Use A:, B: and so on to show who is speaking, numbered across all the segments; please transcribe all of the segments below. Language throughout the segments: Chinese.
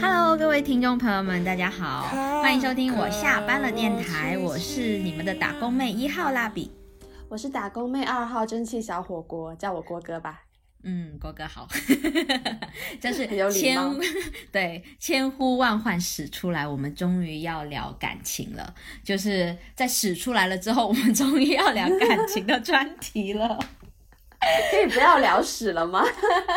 A: Hello，各位听众朋友们，大家好，欢迎收听我下班了电台，我是你们的打工妹一号蜡笔。
B: 我是打工妹二号蒸汽小火锅，叫我郭哥吧。
A: 嗯，郭哥好，真是千 对千呼万唤始出来，我们终于要聊感情了。就是在使出来了之后，我们终于要聊感情的专题了。
B: 可以不要聊屎了吗？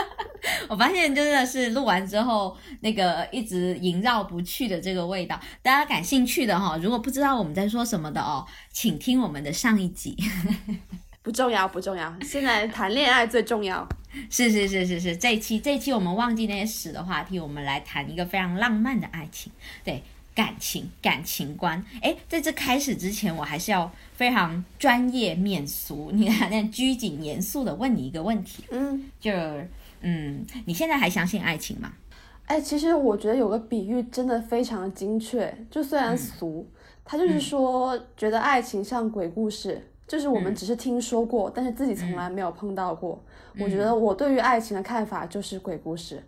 A: 我发现真的是录完之后，那个一直萦绕不去的这个味道，大家感兴趣的哈，如果不知道我们在说什么的哦，请听我们的上一集。
B: 不重要，不重要。现在谈恋爱最重要。
A: 是是是是是，这一期这一期我们忘记那些屎的话题，我们来谈一个非常浪漫的爱情，对感情感情观。哎，在这开始之前，我还是要非常专业面俗，你看那拘谨严肃的问你一个问题，
B: 嗯，
A: 就嗯，你现在还相信爱情吗？
B: 哎，其实我觉得有个比喻真的非常精确，就虽然俗，他就是说觉得爱情像鬼故事。就是我们只是听说过，但是自己从来没有碰到过。我觉得我对于爱情的看法就是鬼故事。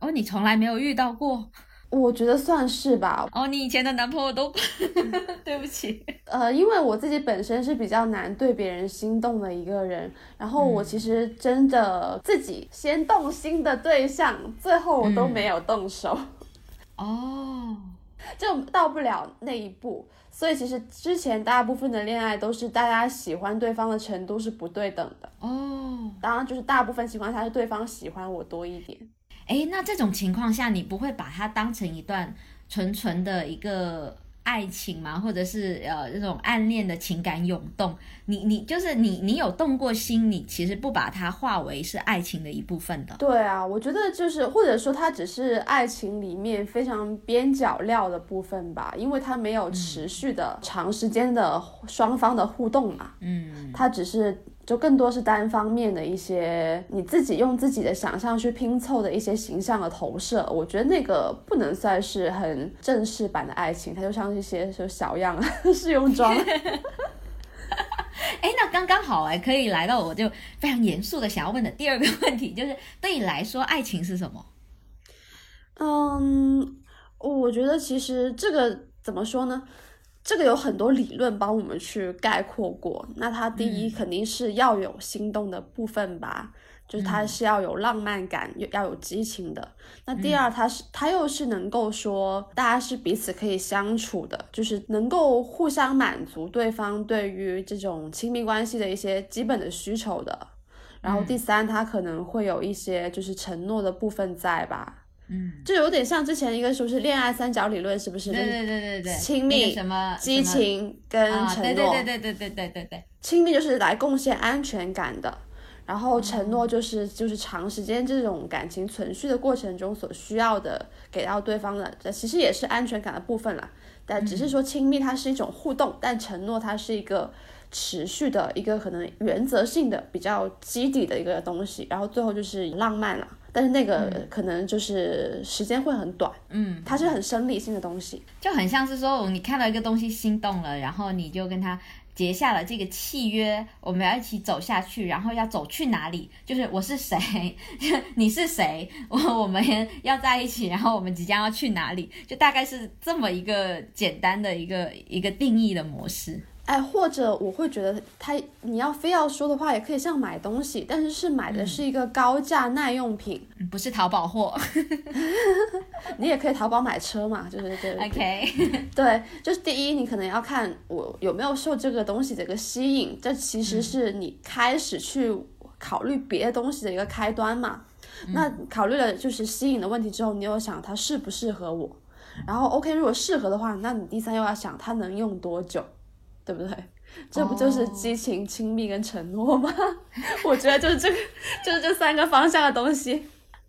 A: 哦，你从来没有遇到过？
B: 我觉得算是吧。
A: 哦，你以前的男朋友都，对不起。
B: 呃，因为我自己本身是比较难对别人心动的一个人，然后我其实真的自己先动心的对象，最后我都没有动手。
A: 哦，
B: 就到不了那一步。所以其实之前大部分的恋爱都是大家喜欢对方的程度是不对等的
A: 哦。
B: 当然，就是大部分情况下是对方喜欢我多一点。
A: 哎，那这种情况下，你不会把它当成一段纯纯的一个爱情吗？或者是呃这种暗恋的情感涌动？你你就是你你有动过心，你其实不把它化为是爱情的一部分的。
B: 对啊，我觉得就是或者说它只是爱情里面非常边角料的部分吧，因为它没有持续的长时间的双方的互动嘛。
A: 嗯，
B: 它只是就更多是单方面的一些你自己用自己的想象去拼凑的一些形象的投射。我觉得那个不能算是很正式版的爱情，它就像一些就小样 试用装。
A: 哎，那刚刚好哎，可以来到我就非常严肃的想要问的第二个问题，就是对你来说，爱情是什么？
B: 嗯，我觉得其实这个怎么说呢？这个有很多理论帮我们去概括过。那它第一肯定是要有心动的部分吧。就是它是要有浪漫感，又要有激情的。那第二，它是它又是能够说大家是彼此可以相处的，就是能够互相满足对方对于这种亲密关系的一些基本的需求的。然后第三，它可能会有一些就是承诺的部分在吧？
A: 嗯，
B: 就有点像之前一个是不是恋爱三角理论，是不是？
A: 对对对对对，
B: 亲密、
A: 什么
B: 激情跟承诺。
A: 对对对对对对对对，
B: 亲密就是来贡献安全感的。然后承诺就是就是长时间这种感情存续的过程中所需要的给到对方的，这其实也是安全感的部分啦。但只是说亲密它是一种互动，但承诺它是一个持续的一个可能原则性的比较基底的一个东西。然后最后就是浪漫了，但是那个可能就是时间会很短，
A: 嗯，
B: 它是很生理性的东西，
A: 就很像是说你看到一个东西心动了，然后你就跟他。结下了这个契约，我们要一起走下去，然后要走去哪里？就是我是谁，你是谁，我我们要在一起，然后我们即将要去哪里？就大概是这么一个简单的一个一个定义的模式。
B: 哎，或者我会觉得他，你要非要说的话，也可以像买东西，但是是买的是一个高价耐用品，
A: 不是淘宝货。
B: 你也可以淘宝买车嘛，就是对。
A: OK，
B: 对，就是第一，你可能要看我有没有受这个东西的一个吸引，这其实是你开始去考虑别的东西的一个开端嘛。那考虑了就是吸引的问题之后，你又想它适不适合我，然后 OK，如果适合的话，那你第三又要想它能用多久。对不对？这不就是激情、亲密跟承诺吗？我觉得就是这个，就是这三个方向的东西。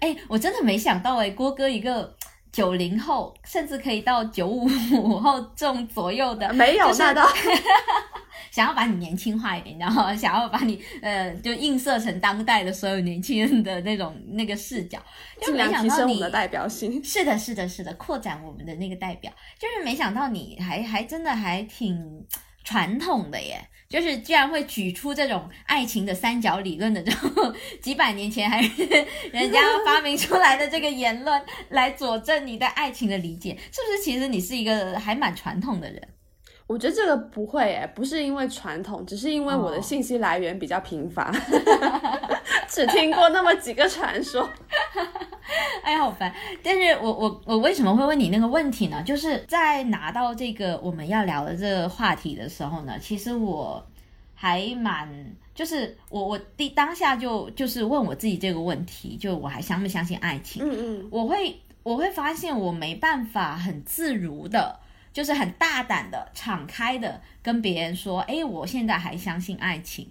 A: 哎，我真的没想到哎，郭哥一个九零后，甚至可以到九五后这种左右的，
B: 没有那倒。
A: 想要把你年轻化一点，然后想要把你呃，就映射成当代的所有年轻人的那种那个视角，就没想到你
B: 的代表性。
A: 是的，是的，是的，扩展我们的那个代表，就是没想到你还还真的还挺传统的耶。就是居然会举出这种爱情的三角理论的这种几百年前还是人家发明出来的这个言论来佐证你对爱情的理解，是不是？其实你是一个还蛮传统的人。
B: 我觉得这个不会诶，不是因为传统，只是因为我的
A: 哦
B: 信息来源比较贫乏，只听过那么几个传说。
A: 哎呀，好烦！但是我我我为什么会问你那个问题呢？就是在拿到这个我们要聊的这个话题的时候呢，其实我还蛮，就是我我第当下就就是问我自己这个问题，就我还相不相信爱情？
B: 嗯嗯，
A: 我会我会发现我没办法很自如的，就是很大胆的、敞开的跟别人说，哎，我现在还相信爱情，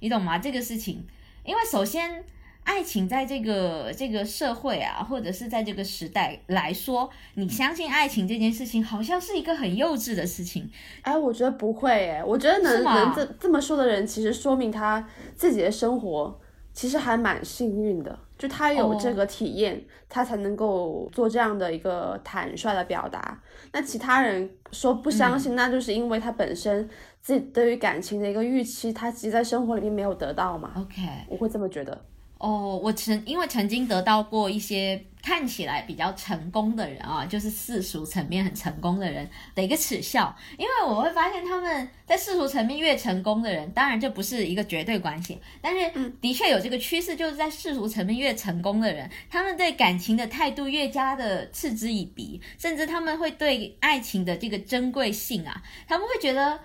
A: 你懂吗？这个事情，因为首先。爱情在这个这个社会啊，或者是在这个时代来说，你相信爱情这件事情，好像是一个很幼稚的事情。
B: 哎，我觉得不会诶，我觉得能能这这么说的人，其实说明他自己的生活其实还蛮幸运的，就他有这
A: 哦
B: 个体验，他才能够做这样的一个坦率的表达。那其他人说不相信，那就是因为他本身自己对于感情的一个预期，他其实在生活里面没有得到嘛
A: ，OK，
B: 我会这么觉得。
A: 哦，我曾因为曾经得到过一些看起来比较成功的人啊，就是世俗层面很成功的人的一个耻笑，因为我会发现他们在世俗层面越成功的人，当然这不是一个绝对关系，但是的确有这个趋势，就是在世俗层面越成功的人，他们对感情的态度越加的嗤之以鼻，甚至他们会对爱情的这个珍贵性啊，他们会觉得。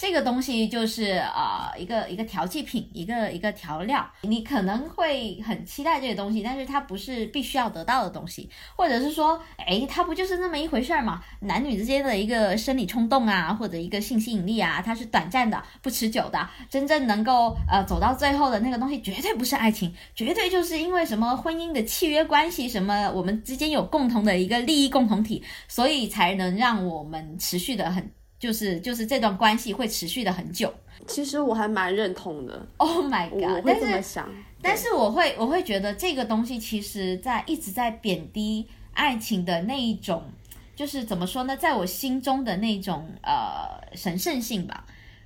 A: 这个东西就是呃一个一个调剂品，一个一个调料，你可能会很期待这个东西，但是它不是必须要得到的东西，或者是说，哎，它不就是那么一回事儿嘛？男女之间的一个生理冲动啊，或者一个性吸引力啊，它是短暂的、不持久的，真正能够呃走到最后的那个东西，绝对不是爱情，绝对就是因为什么婚姻的契约关系，什么我们之间有共同的一个利益共同体，所以才能让我们持续的很。就是就是这段关系会持续的很久。
B: 其实我还蛮认同的
A: ，Oh my god！但是
B: 想。
A: 但是我会我会觉得这个东西其实在一直在贬低爱情的那一种，就是怎么说呢，在我心中的那种呃神圣性吧。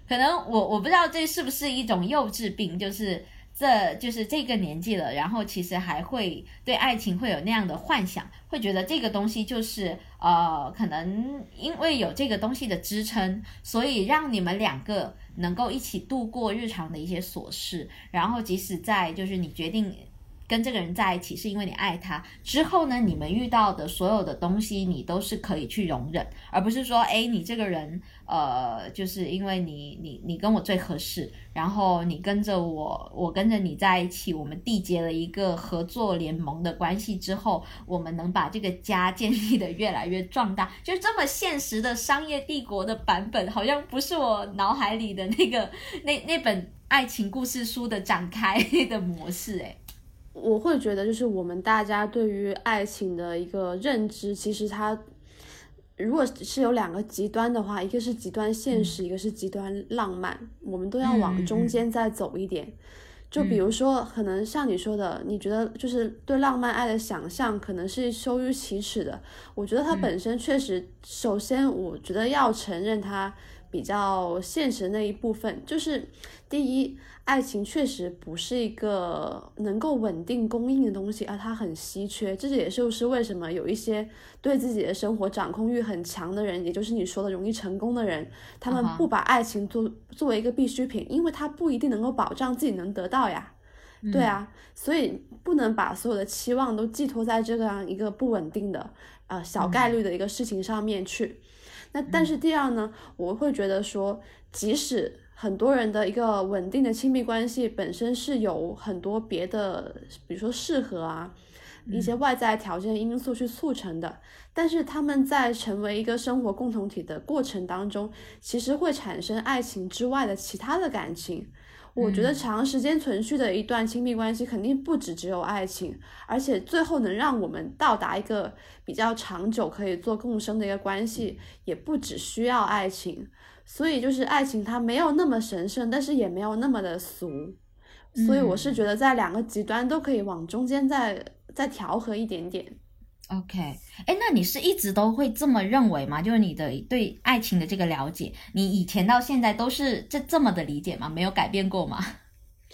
A: 可能我我不知道这是不是一种幼稚病，就是这就是这个年纪了，然后其实还会对爱情会有那样的幻想，会觉得这个东西就是呃，可能因为有这个东西的支撑，所以让你们两个能够一起度过日常的一些琐事，然后即使在就是你决定。跟这个人在一起是因为你爱他，之后呢，你们遇到的所有的东西，你都是可以去容忍，而不是说，哎，你这个人，呃，就是因为你你你跟我最合适，然后你跟着我，我跟着你在一起，我们缔结了一个合作联盟的关系之后，我们能把这个家建立的越来越壮大，就这么现实的商业帝国的版本，好像不是我脑海里的那个那那本爱情故事书的展开的模式，哎。
B: 我会觉得，就是我们大家对于爱情的一个认知，其实它如果是有两个极端的话，一个是极端现实，一个是极端浪漫，我们都要往中间再走一点。就比如说，可能像你说的，你觉得就是对浪漫爱的想象，可能是羞于启齿的。我觉得它本身确实，首先我觉得要承认它比较现实的那一部分，就是第一。爱情确实不是一个能够稳定供应的东西，而它很稀缺。这也就是为什么有一些对自己的生活掌控欲很强的人，也就是你说的容易成功的人，他们不把爱情做作为一个必需品，因为他不一定能够保障自己能得到呀。对啊，所以不能把所有的期望都寄托在这样一个不稳定的、呃小概率的一个事情上面去。那但是第二呢，我会觉得说，即使很多人的一个稳定的亲密关系本身是有很多别的，比如说适合啊，一些外在条件因素去促成的，但是他们在成为一个生活共同体的过程当中，其实会产生爱情之外的其他的感情。我觉得长时间存续的一段亲密关系，肯定不只只有爱情，而且最后能让我们到达一个比较长久可以做共生的一个关系，也不只需要爱情。所以就是爱情，它没有那么神圣，但是也没有那么的俗。所以我是觉得在两个极端都可以往中间再再调和一点点。
A: OK，哎，那你是一直都会这么认为吗？就是你的对爱情的这个了解，你以前到现在都是这这么的理解吗？没有改变过吗？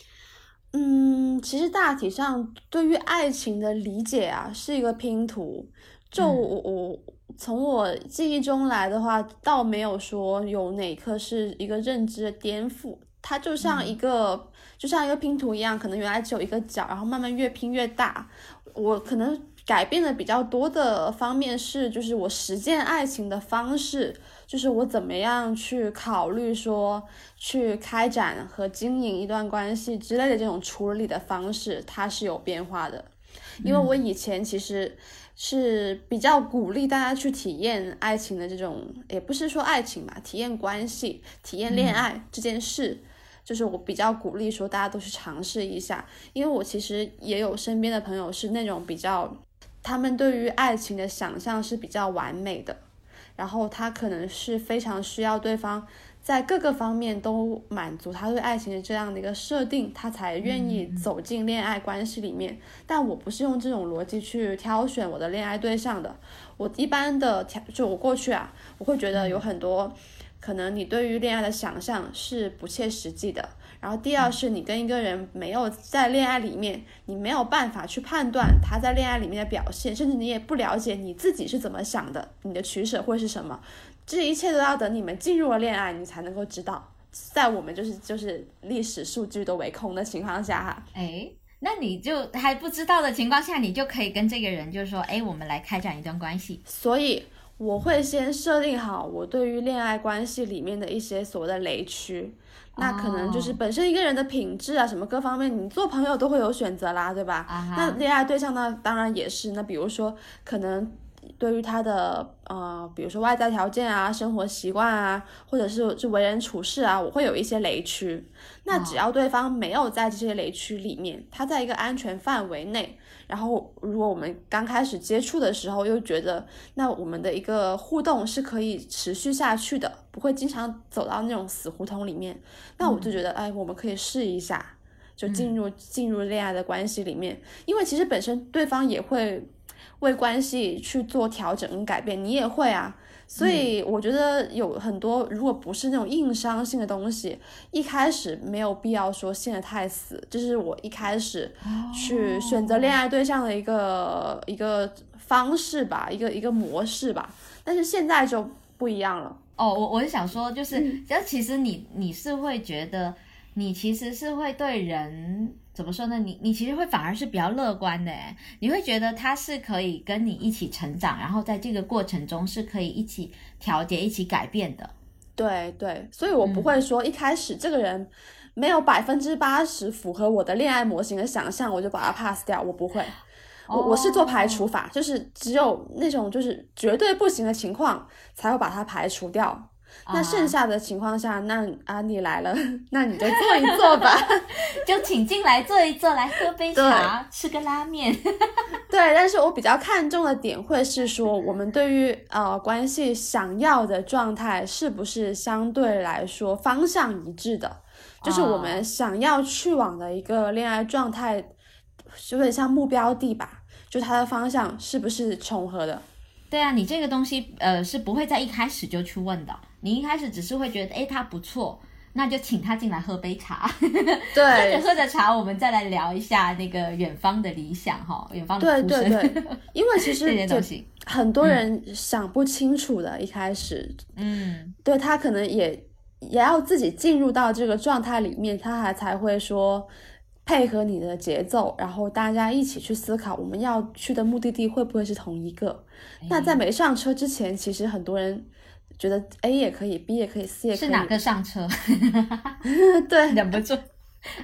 B: 嗯，其实大体上对于爱情的理解啊，是一个拼图。就我我从我记忆中来的话，倒没有说有哪颗是一个认知的颠覆，它就像一个就像一个拼图一样，可能原来只有一个角，然后慢慢越拼越大。我可能改变的比较多的方面是，就是我实践爱情的方式，就是我怎么样去考虑说去开展和经营一段关系之类的这种处理的方式，它是有变化的。因为我以前其实是比较鼓励大家去体验爱情的这种，也不是说爱情吧，体验关系、体验恋爱这件事。就是我比较鼓励说大家都去尝试一下，因为我其实也有身边的朋友是那种比较，他们对于爱情的想象是比较完美的，然后他可能是非常需要对方在各个方面都满足他对爱情的这样的一个设定，他才愿意走进恋爱关系里面。但我不是用这种逻辑去挑选我的恋爱对象的，我一般的挑就我过去啊，我会觉得有很多。可能你对于恋爱的想象是不切实际的，然后第二是你跟一个人没有在恋爱里面，你没有办法去判断他在恋爱里面的表现，甚至你也不了解你自己是怎么想的，你的取舍会是什么，这一切都要等你们进入了恋爱，你才能够知道。在我们就是就是历史数据都为空的情况下哈，
A: 哎，那你就还不知道的情况下，你就可以跟这个人就是说，哎，我们来开展一段关系，
B: 所以。我会先设定好我对于恋爱关系里面的一些所谓的雷区，那可能就是本身一个人的品质啊，什么各方面，你做朋友都会有选择啦，对吧？那恋爱对象呢，当然也是。那比如说，可能对于他的呃，比如说外在条件啊、生活习惯啊，或者是是为人处事啊，我会有一些雷区。那只要对方没有在这些雷区里面，他在一个安全范围内。然后，如果我们刚开始接触的时候，又觉得那我们的一个互动是可以持续下去的，不会经常走到那种死胡同里面，那我就觉得，哎，我们可以试一下，就进入进入恋爱的关系里面，因为其实本身对方也会为关系去做调整跟改变，你也会啊。所以我觉得有很多，如果不是那种硬伤性的东西，一开始没有必要说陷得太死。这是我一开始去选择恋爱对象的一个一个方式吧，一个一个模式吧。但是现在就不一样了。
A: 哦，我我是想说，就是，就其实你你是会觉得，你其实是会对人。怎么说呢？你你其实会反而是比较乐观的诶，你会觉得他是可以跟你一起成长，然后在这个过程中是可以一起调节、一起改变的。
B: 对对，所以我不会说一开始这个人没有百分之八十符合我的恋爱模型的想象，我就把他 pass 掉。我不会，我我是做排除法，就是只有那种就是绝对不行的情况才会把它排除掉。那剩下的情况下，那啊你来了，那你就坐一坐吧，
A: 就请进来坐一坐，来喝杯茶，吃个拉面。
B: 对，但是我比较看重的点会是说，我们对于呃关系想要的状态是不是相对来说方向一致的，就是我们想要去往的一个恋爱状态，有点像目标地吧，就它的方向是不是重合的？
A: 对啊，你这个东西呃是不会在一开始就去问的。你一开始只是会觉得，哎，他不错，那就请他进来喝杯茶。
B: 对，
A: 喝着喝着茶，我们再来聊一下那个远方的理想哈，远方的
B: 对对对，因为其实很多人想不清楚的，一开始，
A: 嗯，
B: 对他可能也也要自己进入到这个状态里面，他还才会说配合你的节奏，然后大家一起去思考我们要去的目的地会不会是同一个。那在没上车之前，其实很多人。觉得 A 也可以，B 也可以，C 也可以。
A: 是哪个上车？
B: 对，
A: 忍不住，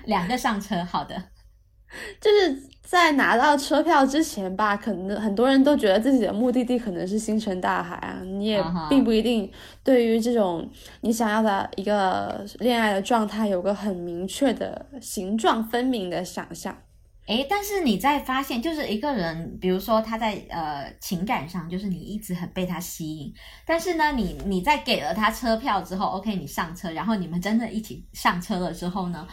A: 两个上车，好的。
B: 就是在拿到车票之前吧，可能很多人都觉得自己的目的地可能是星辰大海啊，你也并不一定对于这种你想要的一个恋爱的状态有个很明确的形状分明的想象。
A: 诶，但是你在发现，就是一个人，比如说他在呃情感上，就是你一直很被他吸引，但是呢，你你在给了他车票之后，OK，你上车，然后你们真的一起上车了之后呢，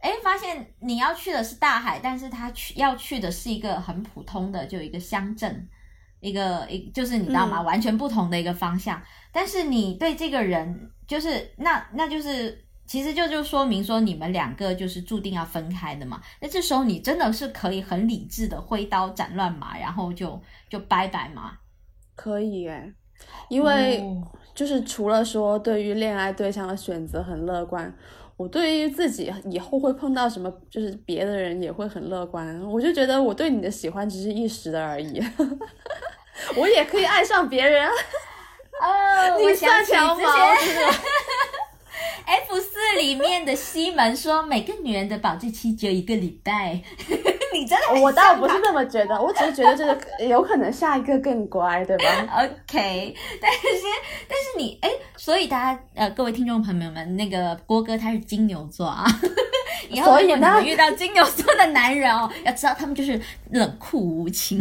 A: 诶，发现你要去的是大海，但是他去要去的是一个很普通的就一个乡镇，一个一就是你知道吗？完全不同的一个方向。但是你对这个人，就是那那就是其实就就说明说你们两个就是注定要分开的嘛。那这时候你真的是可以很理智的挥刀斩乱麻，然后就就拜拜嘛？
B: 可以哎，因为
A: 哦
B: 就是除了说对于恋爱对象的选择很乐观，我对于自己以后会碰到什么就是别的人也会很乐观。我就觉得我对你的喜欢只是一时的而已，我也可以爱上别人 你
A: 想起
B: 算条毛
A: F 四里面的西门说，每个女人的保质期只有一个礼拜。你真的
B: 我倒不是这么觉得，我只是觉得这个有可能下一个更乖，对吧
A: ？OK，但是但是你哎，所以大家呃，各位听众朋友们，那个郭哥他是金牛座啊，以后如果你们遇到金牛座的男人哦，要知道他们就是冷酷无情。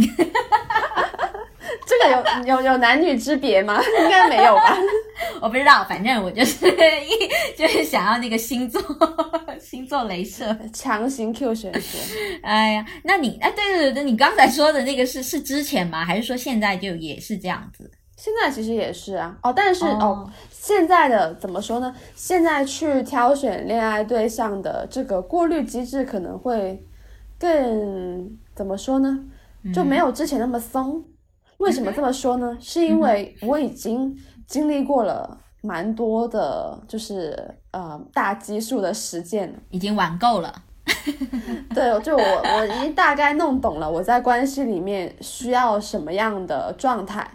B: 这个有有有男女之别吗？应该没有吧？
A: 我不知道，反正我就是一就是想要那个星座星座镭射。
B: 强行 Q 玄学。
A: 哎呀，那你哎，对对对，你刚才说的那个是是之前吗？还是说现在就也是这样子？
B: 现在其实也是啊，哦，但是
A: 哦
B: 哦现在的怎么说呢？现在去挑选恋爱对象的这个过滤机制可能会更怎么说呢？就没有之前那么松。为什么这么说呢？是因为我已经经历过了蛮多的，就是呃大基数的实践。
A: 已经玩够了。
B: 对，就我我已经大概弄懂了我在关系里面需要什么样的状态。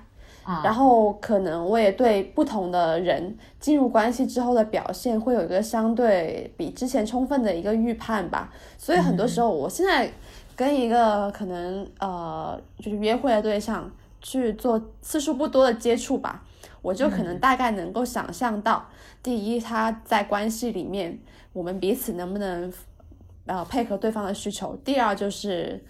A: 啊，
B: 然后可能我也对不同的人进入关系之后的表现会有一个相对比之前充分的一个预判吧，所以很多时候我现在跟一个可能呃就是约会的对象去做次数不多的接触吧，我就可能大概能够想象到，第一他在关系里面我们彼此能不能呃配合对方的需求，第二就是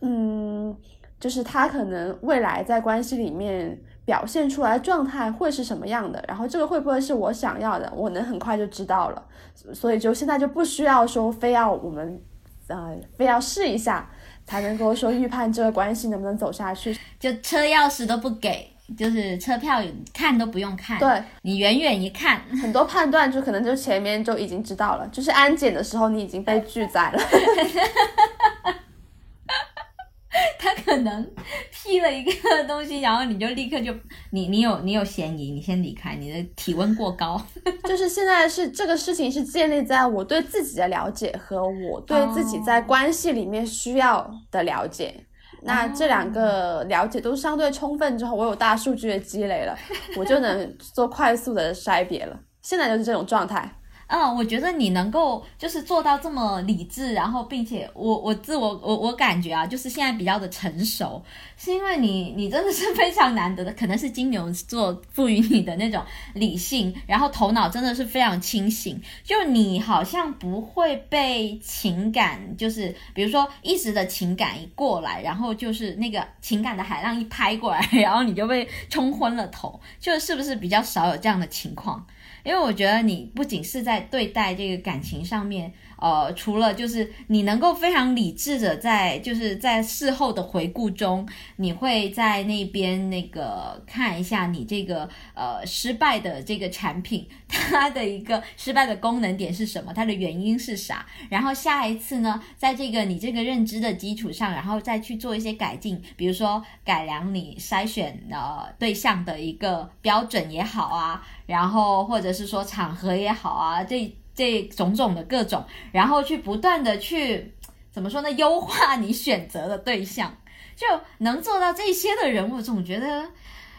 B: 嗯。就是他可能未来在关系里面表现出来的状态会是什么样的，然后这个会不会是我想要的，我能很快就知道了，所以就现在就不需要说非要我们，呃，非要试一下才能够说预判这个关系能不能走下去。
A: 就车钥匙都不给，就是车票看都不用看，
B: 对，
A: 你远远一看，
B: 很多判断就可能就前面就已经知道了，就是安检的时候你已经被拒载了。
A: 他可能批了一个东西，然后你就立刻就你你有你有嫌疑，你先离开，你的体温过高。
B: 就是现在是这个事情是建立在我对自己的了解和我对自己在关系里面需要的了解。那这两个了解都相对充分之后，我有大数据的积累了，我就能做快速的筛别了。现在就是这种状态。
A: 嗯，我觉得你能够就是做到这么理智，然后并且我我自我我我感觉啊，就是现在比较的成熟，是因为你你真的是非常难得的，可能是金牛座赋予你的那种理性，然后头脑真的是非常清醒，就你好像不会被情感，就是比如说一时的情感一过来，然后就是那个情感的海浪一拍过来，然后你就被冲昏了头，就是不是比较少有这样的情况？因为我觉得你不仅是在对待这个感情上面，呃，除了就是你能够非常理智的在就是在事后的回顾中，你会在那边那个看一下你这个呃失败的这个产品，它的一个失败的功能点是什么，它的原因是啥，然后下一次呢，在这个你这个认知的基础上，然后再去做一些改进，比如说改良你筛选呃对象的一个标准也好啊，然后或者是说场合也好啊，这这种种的各种，然后去不断的去怎么说呢，优化你选择的对象，就能做到这些的人，我总觉得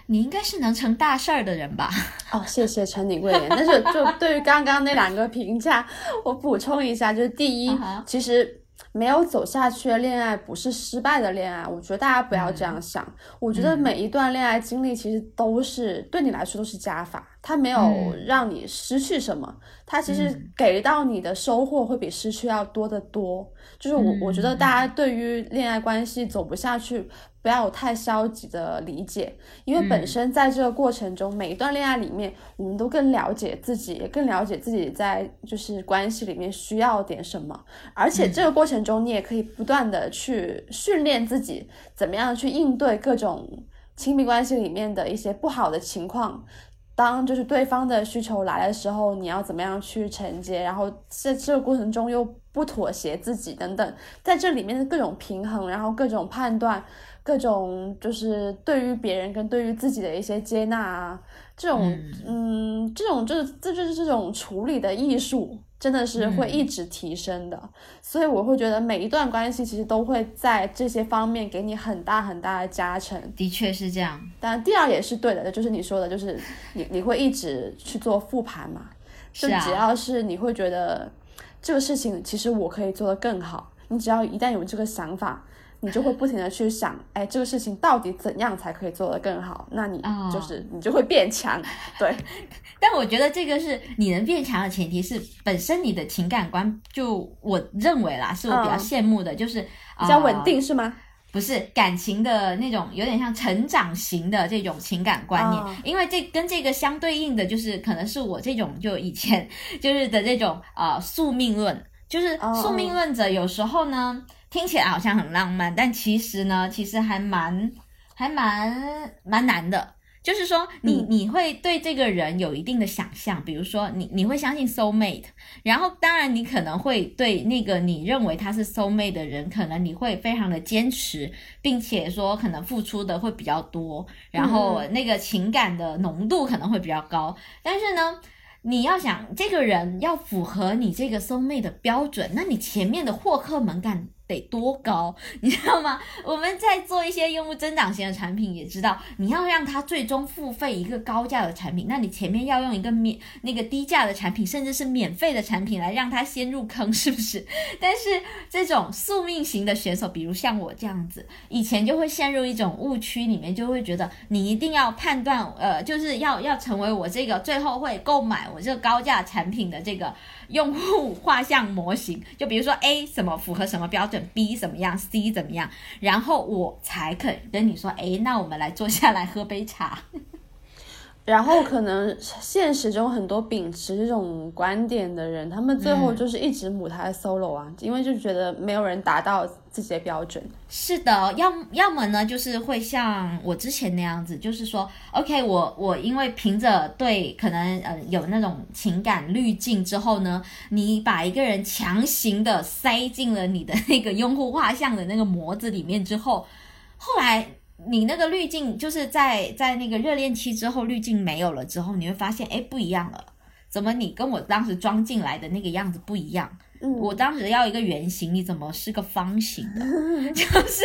A: 你应该是能成大事儿的人吧。
B: 哦，谢谢陈鼎贵言。但是就对于刚刚那两个评价，我补充一下，就是第一其实没有走下去的恋爱不是失败的恋爱，我觉得大家不要这样想。我觉得每一段恋爱经历其实都是对你来说都是加法，它没有
A: 嗯
B: 让你失去什么，它其实
A: 嗯
B: 给到你的收获会比失去要多得多。就是我我觉得大家对于恋爱关系走不下去。不要有太消极的理解，因为本身在这个过程中，每一段恋爱里面，我们都更了解自己，也更了解自己在就是关系里面需要点什么。而且这个过程中，你也可以不断的去训练自己，怎么样去应对各种亲密关系里面的一些不好的情况。当就是对方的需求来的时候，你要怎么样去承接？然后在这个过程中又不妥协自己等等，在这里面的各种平衡，然后各种判断，各种就是对于别人跟对于自己的一些接纳啊，这种嗯，这种就是这就是这种处理的艺术。真的是会一直提升的，所以我会觉得每一段关系其实都会在这些方面给你很大很大的加成。
A: 的确是这样，
B: 当然第二也是对的，就是你说的，就是你你会一直去做复盘嘛，就只要是你会觉得这个事情其实我可以做得更好，你只要一旦有这个想法。你就会不停的去想，哎，这个事情到底怎样才可以做得更好？那你就是你就会变强，对。
A: 但我觉得这个是你能变强的前提是本身你的情感观，就我认为啦，是我比较羡慕的，就是
B: 比较稳定，是吗？
A: 不是感情的那种，有点像成长型的这种情感观念，因为这跟这个相对应的，就是可能是我这种就以前 就是的这种呃宿命论，就是宿命论者有时候呢。听起来好像很浪漫，但其实呢，其实还蛮还蛮蛮难的。就是说，你你会对这个人有一定的想象，比如说你你会相信 soul mate，然后当然你可能会对那个你认为他是 soul mate 的人，可能你会非常的坚持，并且说可能付出的会比较多，然后那个情感的浓度可能会比较高。但是呢，你要想这个人要符合你这个 soul mate 的标准，那你前面的获客门槛。得多高，你知道吗？我们在做一些用户增长型的产品，也知道你要让他最终付费一个高价的产品，那你前面要用一个免那个低价的产品，甚至是免费的产品来让他先入坑，是不是？但是这种宿命型的选手，比如像我这样子，以前就会陷入一种误区里面，就会觉得你一定要判断，呃，就是要要成为我这个最后会购买我这个高价产品的这个。用户画像模型，就比如说 A 什么符合什么标准，B 怎么样，C 怎么样，然后我才肯跟你说，哎，那我们来坐下来喝杯茶。
B: 然后可能现实中很多秉持这种观点的人，他们最后就是一直母胎 solo 啊，因为就觉得没有人达到自己的标准。
A: 是的，要要么呢，就是会像我之前那样子，就是说，OK，我我因为凭着对可能呃有那种情感滤镜之后呢，你把一个人强行的塞进了你的那个用户画像的那个模子里面之后，后来。你那个滤镜就是在在那个热恋期之后滤镜没有了之后，你会发现哎不一样了，怎么你跟我当时装进来的那个样子不一样？我当时要一个圆形，你怎么是个方形的？就是，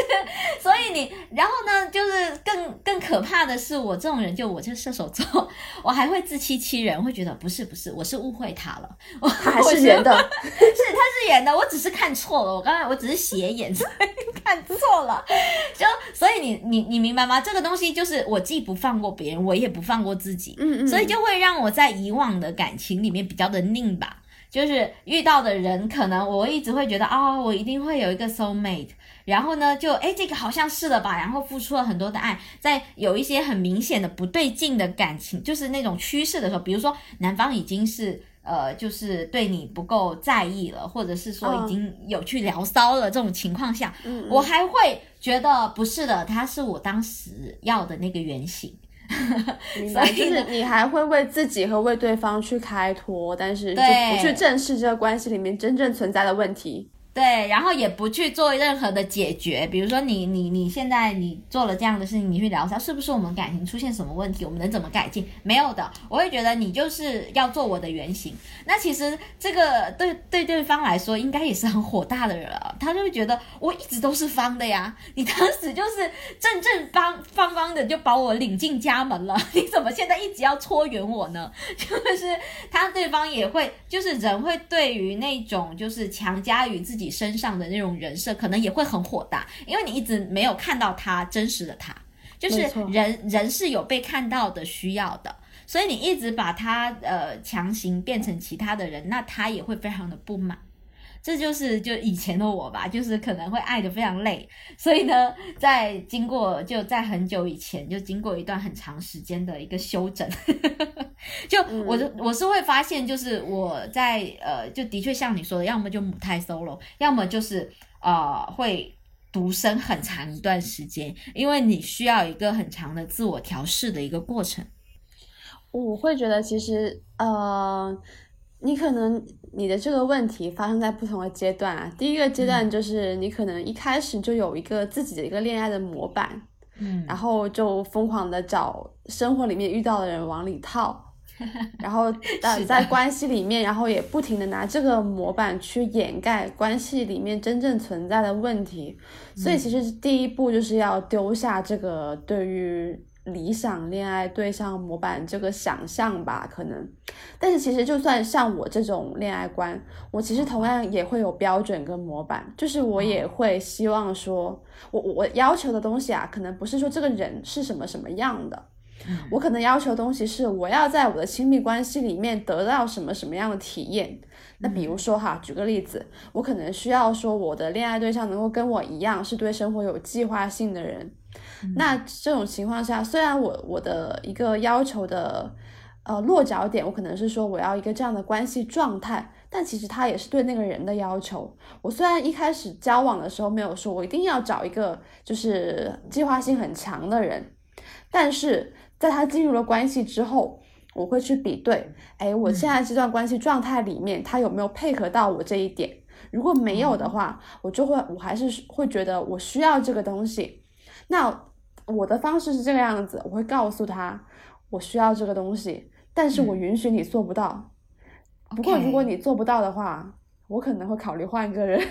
A: 所以你，然后呢，就是更更可怕的是，我这种人，就我这射手座，我还会自欺欺人，会觉得不是不是，我是误会他了，我
B: 还是圆的，是他
A: 是圆的，我只是看错了，我刚才我只是斜眼，所以看错了，就所以你你你明白吗？这个东西就是我既不放过别人，我也不放过自己，嗯嗯，所以就会让我在以往的感情里面比较的拧吧。就是遇到的人，可能我一直会觉得啊，我一定会有一个 soul mate，然后呢，就哎，这个好像是了吧，然后付出了很多的爱，在有一些很明显的不对劲的感情，就是那种趋势的时候，比如说男方已经是呃，就是对你不够在意了，或者是说已经有去聊骚了这种情况下，我还会觉得不是的，他是我当时要的那个原型。
B: 所以就是你还会为自己和为对方去开脱，但是就不去正视这个关系里面真正存在的问题。
A: 对，然后也不去做任何的解决，比如说你你你现在你做了这样的事情，你去聊一下是不是我们感情出现什么问题，我们能怎么改进？没有的，我会觉得你就是要做我的原型。那其实这个对对对方来说应该也是很火大的人了，他就会觉得我一直都是方的呀，你当时就是正正方方方的就把我领进家门了，你怎么现在一直要搓圆我呢？就是他对方也会，就是人会对于那种就是强加于自己。己身上的那种人设可能也会很火大，因为你一直没有看到他真实的他，就是人人是有被看到的需要的，所以你一直把他呃强行变成其他的人，那他也会非常的不满。这就是就以前的我吧，就是可能会爱的非常累，所以呢，在经过就在很久以前就经过一段很长时间的一个休整，就我就我是会发现，就是我在呃，就的确像你说的，要么就母胎 solo，要么就是呃会独身很长一段时间，因为你需要一个很长的自我调试的一个过程。
B: 我会觉得其实呃，你可能你的这个问题发生在不同的阶段啊。第一个阶段就是你可能一开始就有一个自己的一个恋爱的模板，
A: 嗯
B: 然后就疯狂的找生活里面遇到的人往里套。然后呃，在关系里面，然后也不停的拿这个模板去掩盖关系里面真正存在的问题，所以其实第一步就是要丢下这个对于理想恋爱对象模板这个想象吧，可能。但是其实就算像我这种恋爱观，我其实同样也会有标准跟模板，就是我也会希望说，我我我要求的东西啊，可能不是说这个人是什么什么样的。我可能要求的东西是，我要在我的亲密关系里面得到什么什么样的体验。那比如说哈，举个例子，我可能需要说我的恋爱对象能够跟我一样是对生活有计划性的人。那这种情况下，虽然我我的一个要求的呃落脚点，我可能是说我要一个这样的关系状态，但其实他也是对那个人的要求。我虽然一开始交往的时候没有说我一定要找一个就是计划性很强的人，但是在他进入了关系之后，我会去比对，哎，我现在这段关系状态里面，他有没有配合到我这一点？如果没有的话，我就会，我还是会觉得我需要这个东西。那我的方式是这个样子，我会告诉他我需要这个东西，但是我允许你做不到。不过如果你做不到的话，我可能会考虑换个人。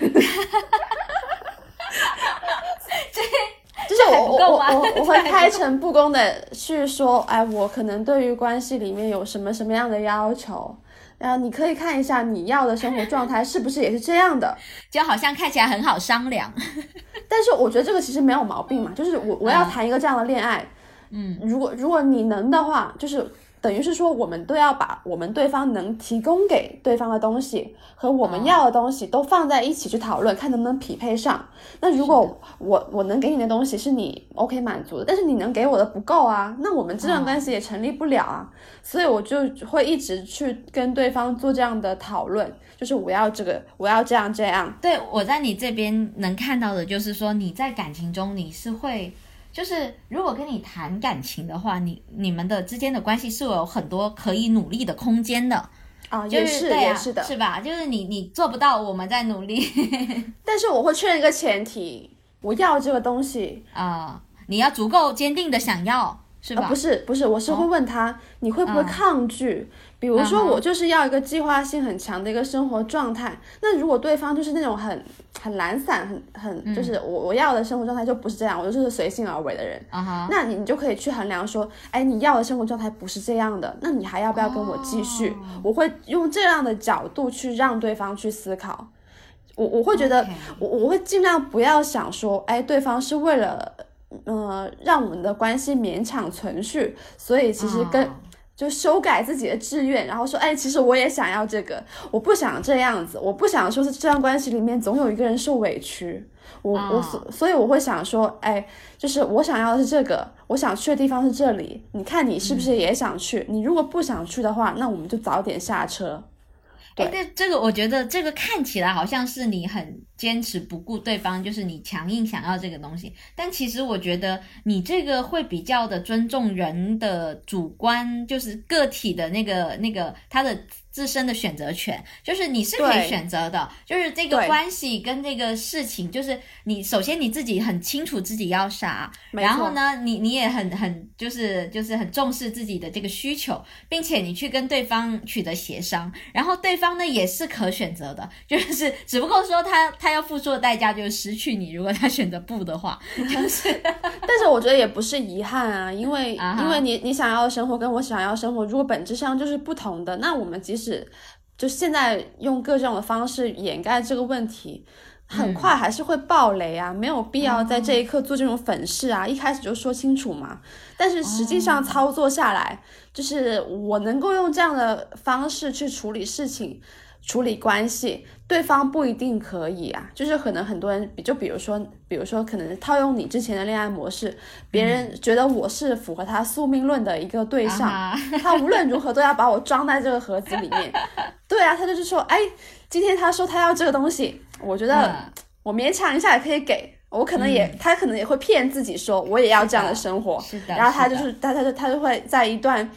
B: 就是我我我我会开诚布公的去说，哎，我可能对于关系里面有什么什么样的要求，然后你可以看一下你要的生活状态是不是也是这样的。
A: 就好像看起来很好商量。
B: 但是我觉得这个其实没有毛病嘛，就是我我要
A: 嗯
B: 谈一个这样的恋爱，
A: 嗯，
B: 如果如果你能的话，就是等于是说我们都要把我们对方能提供给对方的东西和我们
A: 哦
B: 要的东西都放在一起去讨论，看能不能匹配上。那如果我我能给你的东西是你 OK 满足的，但是你能给我的不够啊，那我们这段
A: 哦
B: 关系也成立不了啊。所以我就会一直去跟对方做这样的讨论，就是我要这个，我要这样这样。
A: 对，我在你这边能看到的就是说，你在感情中你是会，就是如果跟你谈感情的话，你你们的之间的关系是有很多可以努力的空间的，
B: 啊，
A: 就
B: 也是
A: 对啊，
B: 也是的，
A: 是吧？就是你你做不到，我们在努力。
B: 但是我会确认一个前提，我要这个东西，
A: 啊、你要足够坚定的想要，是吧？
B: 啊，不是不是，我是会问他，你会不会
A: 嗯
B: 抗拒？比如说，我就是要一个计划性很强的一个生活状态。那如果对方就是那种很很懒散，很很
A: 嗯
B: 就是我我要的生活状态就不是这样，我就是随性而为的人。那你你就可以去衡量说，哎，你要的生活状态不是这样的，那你还要不要跟我继续？
A: 哦
B: 我会用这样的角度去让对方去思考。我我会觉得我我会尽量不要想说，哎，对方是为了呃让我们的关系勉强存续，所以其实跟、
A: 哦
B: 就修改自己的志愿，然后说，哎，其实我也想要这个，我不想这样子，我不想说是这段关系里面总有一个人受委屈，我、我
A: 哦
B: 所所以我会想说，哎，就是我想要的是这个，我想去的地方是这里，你看你是不是也想去？你如果不想去的话，那我们就早点下车。对。
A: 这这个我觉得这个看起来好像是你很坚持不顾对方，就是你强硬想要这个东西，但其实我觉得你这个会比较的尊重人的主观，就是个体的那个那个他的自身的选择权，就是你是可以选择的，就是这个关系跟这个事情，就是你首先你自己很清楚自己要啥，然后呢，你你也很很就是就是很重视自己的这个需求，并且你去跟对方取得协商，然后对方呢也是可选择的，就是只不过说他他要付出的代价就是失去你，如果他选择不的话，就是
B: 但是我觉得也不是遗憾啊，因为、因为你你想要的生活跟我想要的生活，如果本质上就是不同的，那我们即使就现在用各种的方式掩盖这个问题，很快还是会爆雷啊，没有必要在这一刻做这种粉饰啊，一开始就说清楚嘛。但是实际上操作下来，就是我能够用这样的方式去处理事情。处理关系，对方不一定可以啊，就是可能很多人，比就比如说，比如说可能套用你之前的恋爱模式，别人觉得我是符合他宿命论的一个对象，他无论如何都要把我装在这个盒子里面。对啊，他就是说，哎，今天他说他要这个东西，我觉得
A: 嗯。
B: 我勉强一下也可以给，我可能也、他可能也会骗自己说我也要这样的生活，
A: 是的
B: 然后他就是他他就他就会在一段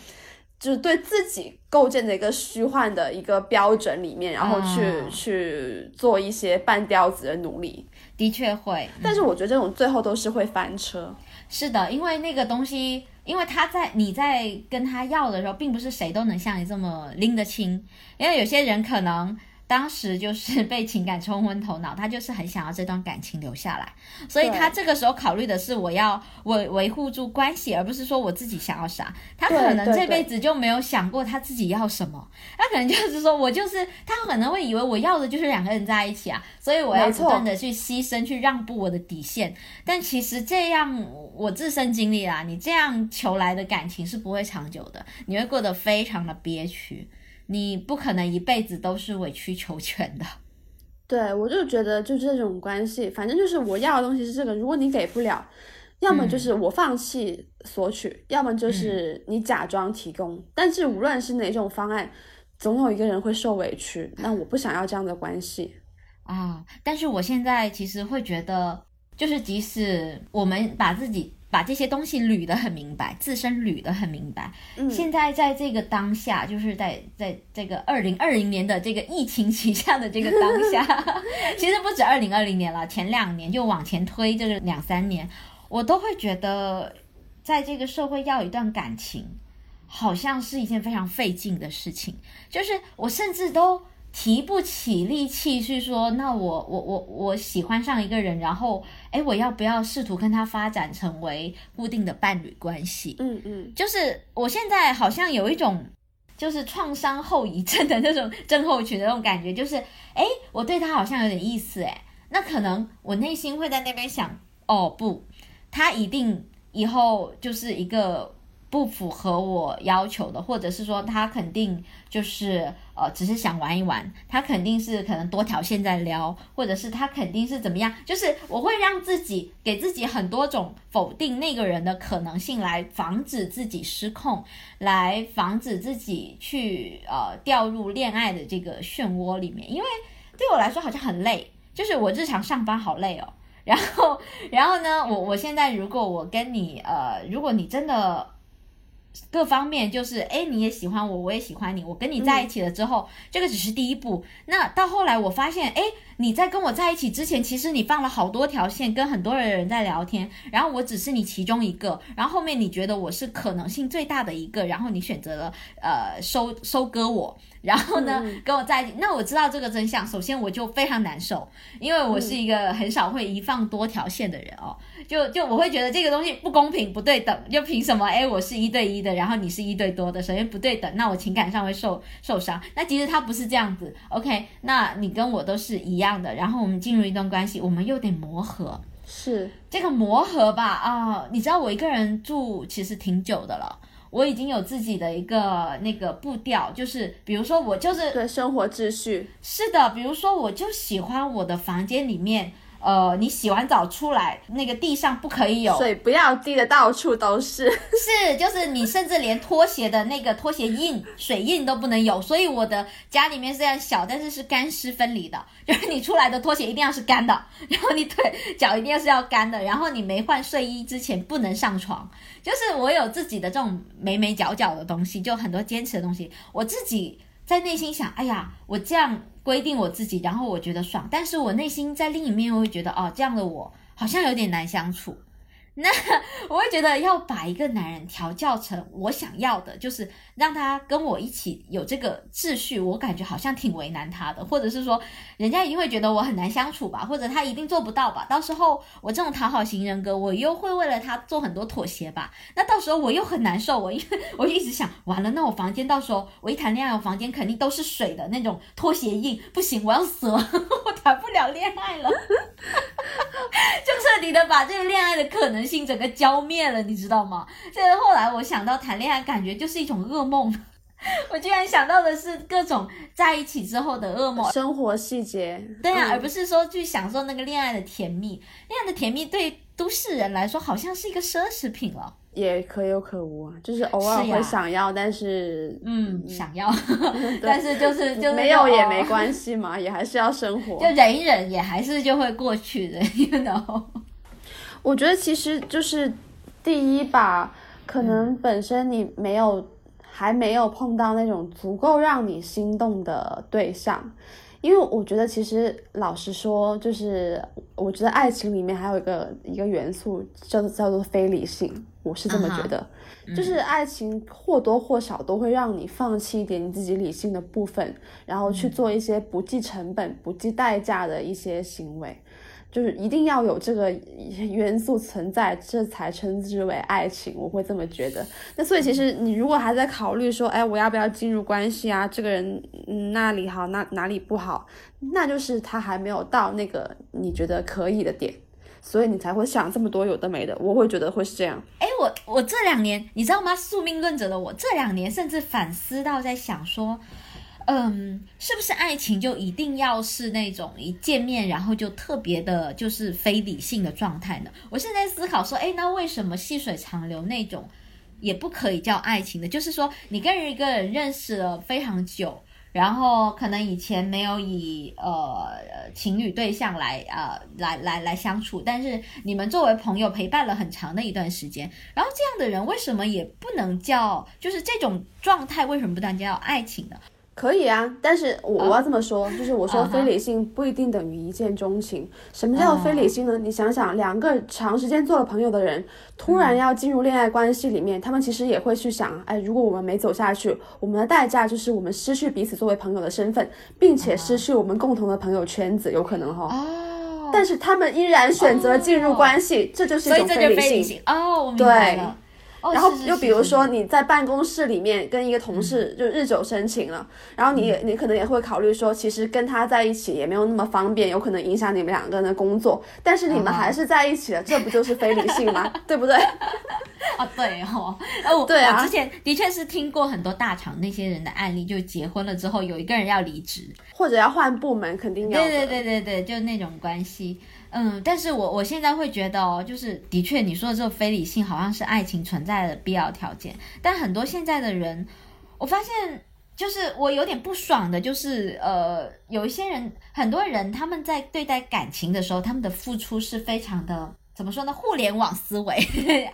B: 就是对自己构建的一个虚幻的一个标准里面，然后去、
A: 嗯
B: 去做一些半吊子的努力。
A: 的确会，
B: 但是我觉得这种最后都是会翻车。
A: 是的，因为那个东西，因为他在你在跟他要的时候，并不是谁都能像你这么拎得清，因为有些人可能。当时就是被情感冲昏头脑，他就是很想要这段感情留下来，所以他这个时候考虑的是我要维维护住关系，而不是说我自己想要啥。他可能这辈子就没有想过他自己要什么，他可能就是说我就是他可能会以为我要的就是两个人在一起啊，所以我要不断的去牺牲，去让步我的底线。但其实这样，我自身经历啦，你这样求来的感情是不会长久的，你会过得非常的憋屈，你不可能一辈子都是委曲求全的。
B: 对我就觉得就这种关系，反正就是我要的东西是这个，如果你给不了，要么就是我放弃索取，要么就是你假装提供。但是无论是哪种方案，总有一个人会受委屈。那我不想要这样的关系。
A: 啊，但是我现在其实会觉得，就是即使我们把自己把这些东西捋得很明白，自身捋得很明白，
B: 嗯，
A: 现在在这个当下，就是在在这个二零二零年的这个疫情旗下的这个当下，其实不止二零二零年了，前两年就往前推这个两三年，我都会觉得，在这个社会要一段感情，好像是一件非常费劲的事情，就是我甚至都。提不起力气去说，那我我我我喜欢上一个人，然后哎，我要不要试图跟他发展成为固定的伴侣关系？
B: 嗯嗯，
A: 就是我现在好像有一种就是创伤后遗症的那种症候群的那种感觉，就是哎，我对他好像有点意思，哎，那可能我内心会在那边想，哦不，他一定以后就是一个不符合我要求的，或者是说他肯定就是呃只是想玩一玩，他肯定是可能多条线在撩，或者是他肯定是怎么样，就是我会让自己给自己很多种否定那个人的可能性，来防止自己失控，来防止自己去呃掉入恋爱的这个漩涡里面，因为对我来说好像很累，就是我日常上班好累哦。然后，然后呢，我我现在如果我跟你呃，如果你真的各方面就是，哎，你也喜欢我，我也喜欢你，我跟你在一起了之后，这个只是第一步。那到后来我发现，哎，你在跟我在一起之前，其实你放了好多条线，跟很多的人在聊天，然后我只是你其中一个，然后后面你觉得我是可能性最大的一个，然后你选择了呃收收割我，然后呢
B: 嗯
A: 跟我在一起。那我知道这个真相，首先我就非常难受，因为我是一个很少会一放多条线的人哦，就就我会觉得这个东西不公平、不对等，就凭什么？哎，我是一对一的，然后你是一对多的，首先不对等，那我情感上会受受伤。那其实他不是这样子，OK？那你跟我都是一样的，然后我们进入一段关系，我们又得磨合。
B: 是，
A: 这个磨合吧，啊，你知道我一个人住其实挺久的了，我已经有自己的一个那个步调，就是比如说我就是
B: 对生活秩序，
A: 是的，比如说我就喜欢我的房间里面，呃，你洗完澡出来，那个地上不可以有，
B: 水不要滴的到处都是。
A: 是，就是你甚至连拖鞋的那个拖鞋印、水印都不能有，所以我的家里面虽然小，但是是干湿分离的，就是你出来的拖鞋一定要是干的，然后你腿脚一定要是要干的，然后你没换睡衣之前不能上床，就是我有自己的这种眉眉角角的东西，就很多坚持的东西，我自己在内心想，哎呀，我这样规定我自己，然后我觉得爽，但是我内心在另一面我会觉得，哦，这样的我好像有点难相处。那 我会觉得要把一个男人调教成我想要的，就是让他跟我一起有这个秩序，我感觉好像挺为难他的，或者是说人家一定会觉得我很难相处吧，或者他一定做不到吧。到时候我这种讨好型人格，我又会为了他做很多妥协吧。那到时候我又很难受，我因为我就一直想，完了，那我房间到时候我一谈恋爱，我房间肯定都是水的那种拖鞋印，不行，我要死了，我谈不了恋爱了。就彻底的把这个恋爱的可能性整个浇灭了，你知道吗？这后来我想到谈恋爱，感觉就是一种噩梦。我居然想到的是各种在一起之后的噩梦，
B: 生活细节，
A: 对啊，
B: 嗯
A: 而不是说去享受那个恋爱的甜蜜。恋爱的甜蜜对都市人来说好像是一个奢侈品了。
B: 也可有可无啊，就是偶尔会想要，但是
A: 嗯，想要，但是就是就是
B: 没有也没，关系嘛，也还是要生活
A: 就。忍一忍，也还是就会过去的，you know。
B: 我觉得其实就是第一吧，可能本身你没有还没有碰到那种足够让你心动的对象，因为我觉得其实老实说，就是我觉得爱情里面还有一个一个元素叫做叫做非理性，我是这么觉得，就是爱情或多或少都会让你放弃一点你自己理性的部分，然后去做一些不计成本、不计代价的一些行为。就是一定要有这个 元素存在，这才称之为爱情。我会这么觉得。那所以其实你如果还在考虑说，哎，我要不要进入关系啊？这个人那里好，那哪里不好？那就是他还没有到那个你觉得可以的点，所以你才会想这么多有的没的。我会觉得会是这样。
A: 哎，我我这两年你知道吗？宿命论者的我这两年甚至反思到在想说。嗯，是不是爱情就一定要是那种一见面然后就特别的，就是非理性的状态呢？我现在思考说，哎，那为什么细水长流那种也不可以叫爱情的？就是说，你跟一个人认识了非常久，然后可能以前没有以呃情侣对象来呃来来来相处，但是你们作为朋友陪伴了很长的一段时间，然后这样的人为什么也不能叫？就是这种状态为什么不能叫爱情呢？
B: 可以啊，但是我我要这么说，就是我说非理性不一定等于一见钟情。什么叫非理性呢？你想想，两个长时间做了朋友的人，突然要进入恋爱关系里面，他们其实也会去想，哎，如果我们没走下去，我们的代价就是我们失去彼此作为朋友的身份，并且失去我们共同的朋友圈子，有可能哈。哦。但是他们依然选择进入关系，这就是一种非
A: 理性。哦，我明白了。
B: 然后又比如说你在办公室里面跟一个同事就日久生情了，然后你你可能也会考虑说，其实跟他在一起也没有那么方便，有可能影响你们两个人的工作，但是你们还是在一起了，这不就是非理性吗？对不对？
A: 啊，对哦，哦，
B: 对啊，
A: 之前的确是听过很多大厂那些人的案例，就结婚了之后有一个人要离职，
B: 或者要换部门，肯定要。
A: 对对对对对，就那种关系。嗯，但是我我现在会觉得哦，就是的确你说的这个非理性好像是爱情存在的必要条件，但很多现在的人，我发现就是我有点不爽的，就是呃，有一些人，很多人他们在对待感情的时候，他们的付出是非常的。怎么说呢？互联网思维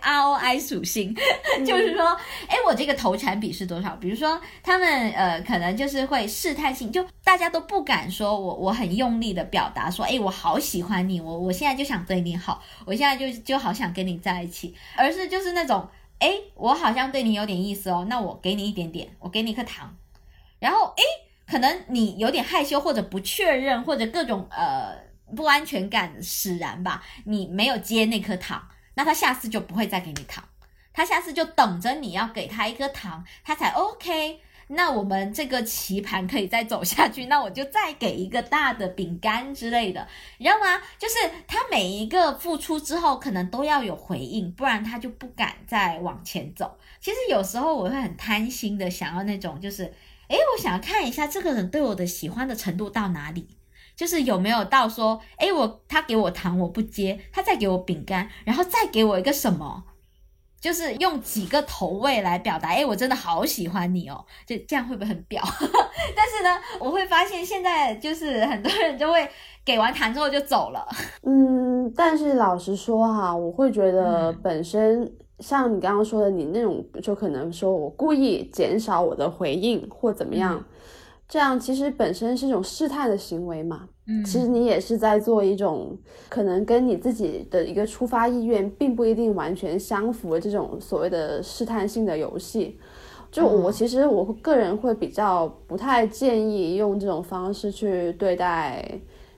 A: ，ROI 属性，就是说，哎，我这个投产比是多少？比如说，他们呃，可能就是会试探性，就大家都不敢说我我很用力的表达说，哎，我好喜欢你，我我现在就想对你好，我现在就就好想跟你在一起，而是就是那种，哎，我好像对你有点意思哦，那我给你一点点，我给你一颗糖，然后哎，可能你有点害羞或者不确认或者各种呃。不安全感使然吧？你没有接那颗糖，那他下次就不会再给你糖，他下次就等着你要给他一颗糖，他才 OK。那我们这个棋盘可以再走下去，那我就再给一个大的饼干之类的，你知道吗？就是他每一个付出之后，可能都要有回应，不然他就不敢再往前走。其实有时候我会很贪心的想要那种，就是诶，我想要看一下这个人对我的喜欢的程度到哪里。就是有没有到说，哎，我他给我糖我不接，他再给我饼干，然后再给我一个什么，就是用几个投喂来表达，哎，我真的好喜欢你哦，就这样会不会很表？但是呢，我会发现现在就是很多人就会给完糖之后就走了。
B: 嗯，但是老实说哈，我会觉得本身像你刚刚说的，你那种就可能说我故意减少我的回应或怎么样。这样其实本身是一种试探的行为嘛，嗯，其实你也是在做一种可能跟你自己的一个出发意愿并不一定完全相符的这种所谓的试探性的游戏。就我其实我个人会比较不太建议用这种方式去对待，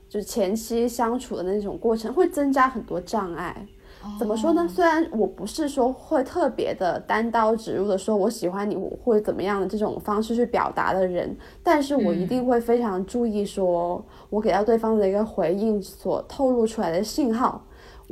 B: 就前期相处的那种过程，会增加很多障碍。怎么说呢？虽然我不是说会特别的单刀直入的说我喜欢你，我会怎么样的这种方式去表达的人，但是我一定会非常注意说我给到对方的一个回应所透露出来的信号。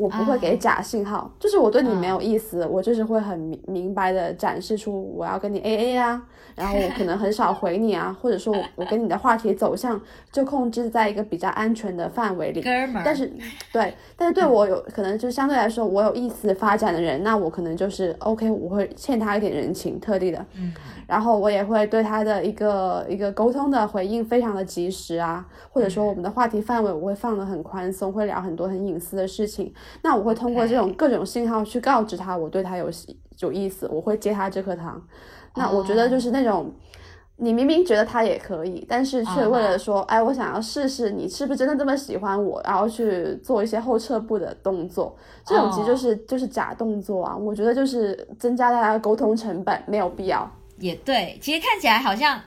B: 我不会给假信号，就是我对你没有意思，我就是会很明明白的展示出我要跟你 A A 啊，然后我可能很少回你啊，或者说我我跟你的话题走向就控制在一个比较安全的范围里。但是对，但是对我有可能就相对来说我有意思发展的人，那我可能就是 O K，我会欠他一点人情，特地的。嗯。然后我也会对他的一个一个沟通的回应非常的及时啊，或者说我们的话题范围我会放的很宽松，会聊很多很隐私的事情。那我会通过这种各种信号去告知他我对他有有意思，我会接他这颗糖。那我觉得就是那种。你明明觉得他也可以，但是却为了说，哎，我想要试试你是不是真的这么喜欢我，然后去做一些后撤步的动作，这种其实就是就是假动作啊。我觉得就是增加大家的沟通成本，没有必要。
A: 也对，其实看起来好像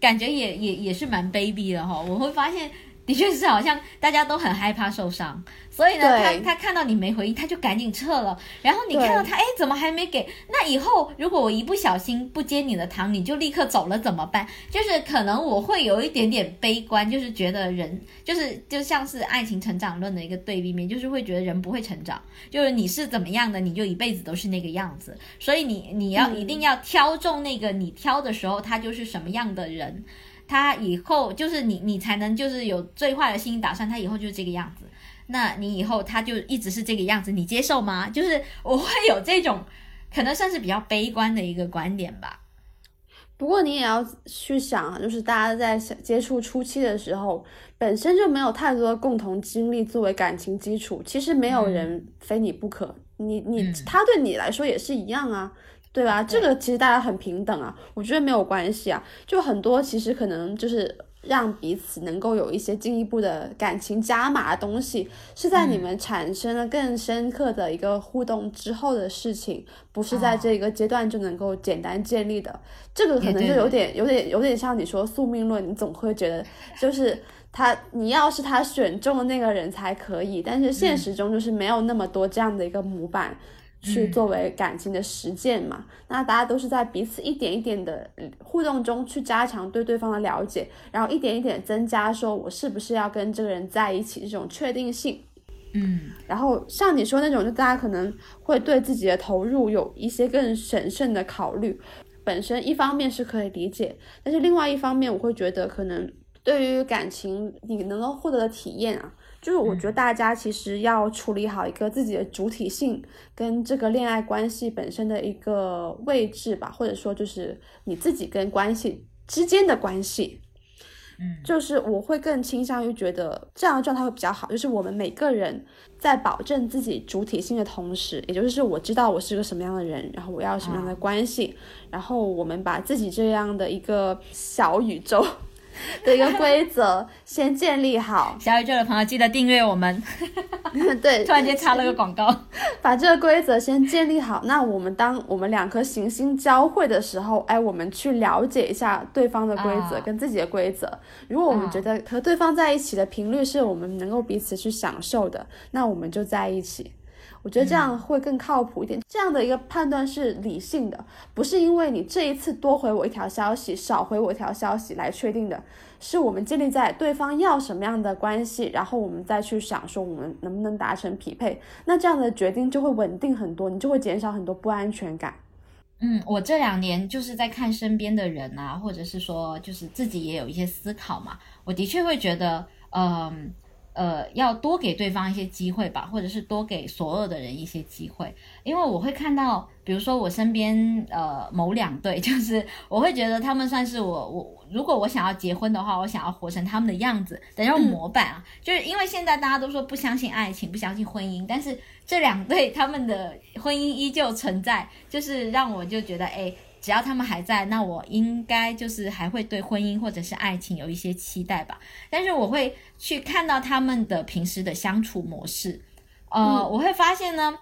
A: 感觉也也也是蛮卑鄙的哈。我会发现，的确是好像大家都很 害怕受伤。所以呢，他他看到你没回应，他就赶紧撤了。然后你看到他，哎，怎么还没给？那以后如果我一不小心不接你的糖，你就立刻走了怎么办？就是可能我会有一点点悲观，就是觉得人就是就像是爱情成长论的一个对立面，就是会觉得人不会成长，就是你是怎么样的，你就一辈子都是那个样子。所以你你要一定要挑中那个你挑的时候，他就是什么样的人，他以后就是你你才能就是有最坏的心理打算，他以后就是这个样子。那你以后他就一直是这个样子，你接受吗？就是我会有这种可能算是比较悲观的一个观点吧。
B: 不过你也要去想，就是大家在接触初期的时候，本身就没有太多的共同经历作为感情基础，其实没有人非你不可。你你他对你来说也是一样啊，对吧？这个其实大家很平等啊，我觉得没有关系啊。就很多其实可能就是。让彼此能够有一些进一步的感情加码的东西，是在你们产生了更深刻的一个互动之后的事情，不是在这个阶段就能够简单建立的。这个可能就有点、有点、有点像你说宿命论，你总会觉得就是他，你要是他选中的那个人才可以，但是现实中就是没有那么多这样的一个模板。去作为感情的实践嘛，那大家都是在彼此一点一点的互动中去加强对对方的了解，然后一点一点增加说我是不是要跟这个人在一起这种确定性。
A: 嗯，
B: 然后像你说那种，就大家可能会对自己的投入有一些更审慎的考虑，本身一方面是可以理解，但是另外一方面我会觉得可能对于感情你能够获得的体验啊。就是我觉得大家其实要处理好一个自己的主体性跟这个恋爱关系本身的一个位置吧，或者说就是你自己跟关系之间的关系，
A: 嗯，
B: 就是我会更倾向于觉得这样的状态会比较好。就是我们每个人在保证自己主体性的同时，也就是我知道我是个什么样的人，然后我要什么样的关系，然后我们把自己这样的一个小宇宙。的一个规则先建立好，
A: 小宇宙的朋友记得订阅我们。
B: 对，
A: 突然间插了个广告，
B: 把这个规则先建立好。那我们当我们两颗行星交汇的时候，哎，我们去了解一下对方的规则跟自己的规则。如果我们觉得和对方在一起的频率是我们能够彼此去享受的，那我们就在一起。我觉得这样会更靠谱一点。这样的一个判断是理性的，不是因为你这一次多回我一条消息，少回我一条消息来确定的，是我们建立在对方要什么样的关系，然后我们再去想说我们能不能达成匹配。那这样的决定就会稳定很多，你就会减少很多不安全感。
A: 嗯，我这两年就是在看身边的人啊，或者是说就是自己也有一些思考嘛，我的确会觉得，嗯。呃，呃要多给对方一些机会吧，或者是多给所有的人一些机会，因为我会看到，比如说我身边呃某两对，就是我会觉得他们算是我我如果我想要结婚的话，我想要活成他们的样子的那种模板啊，就是因为现在大家都说不相信爱情，不相信婚姻，但是这两对他们的婚姻依旧存在，就是让我就觉得哎。只要他们还在，那我应该就是还会对婚姻或者是爱情有一些期待吧。但是我会去看到他们的平时的相处模式，呃，我会发现呢，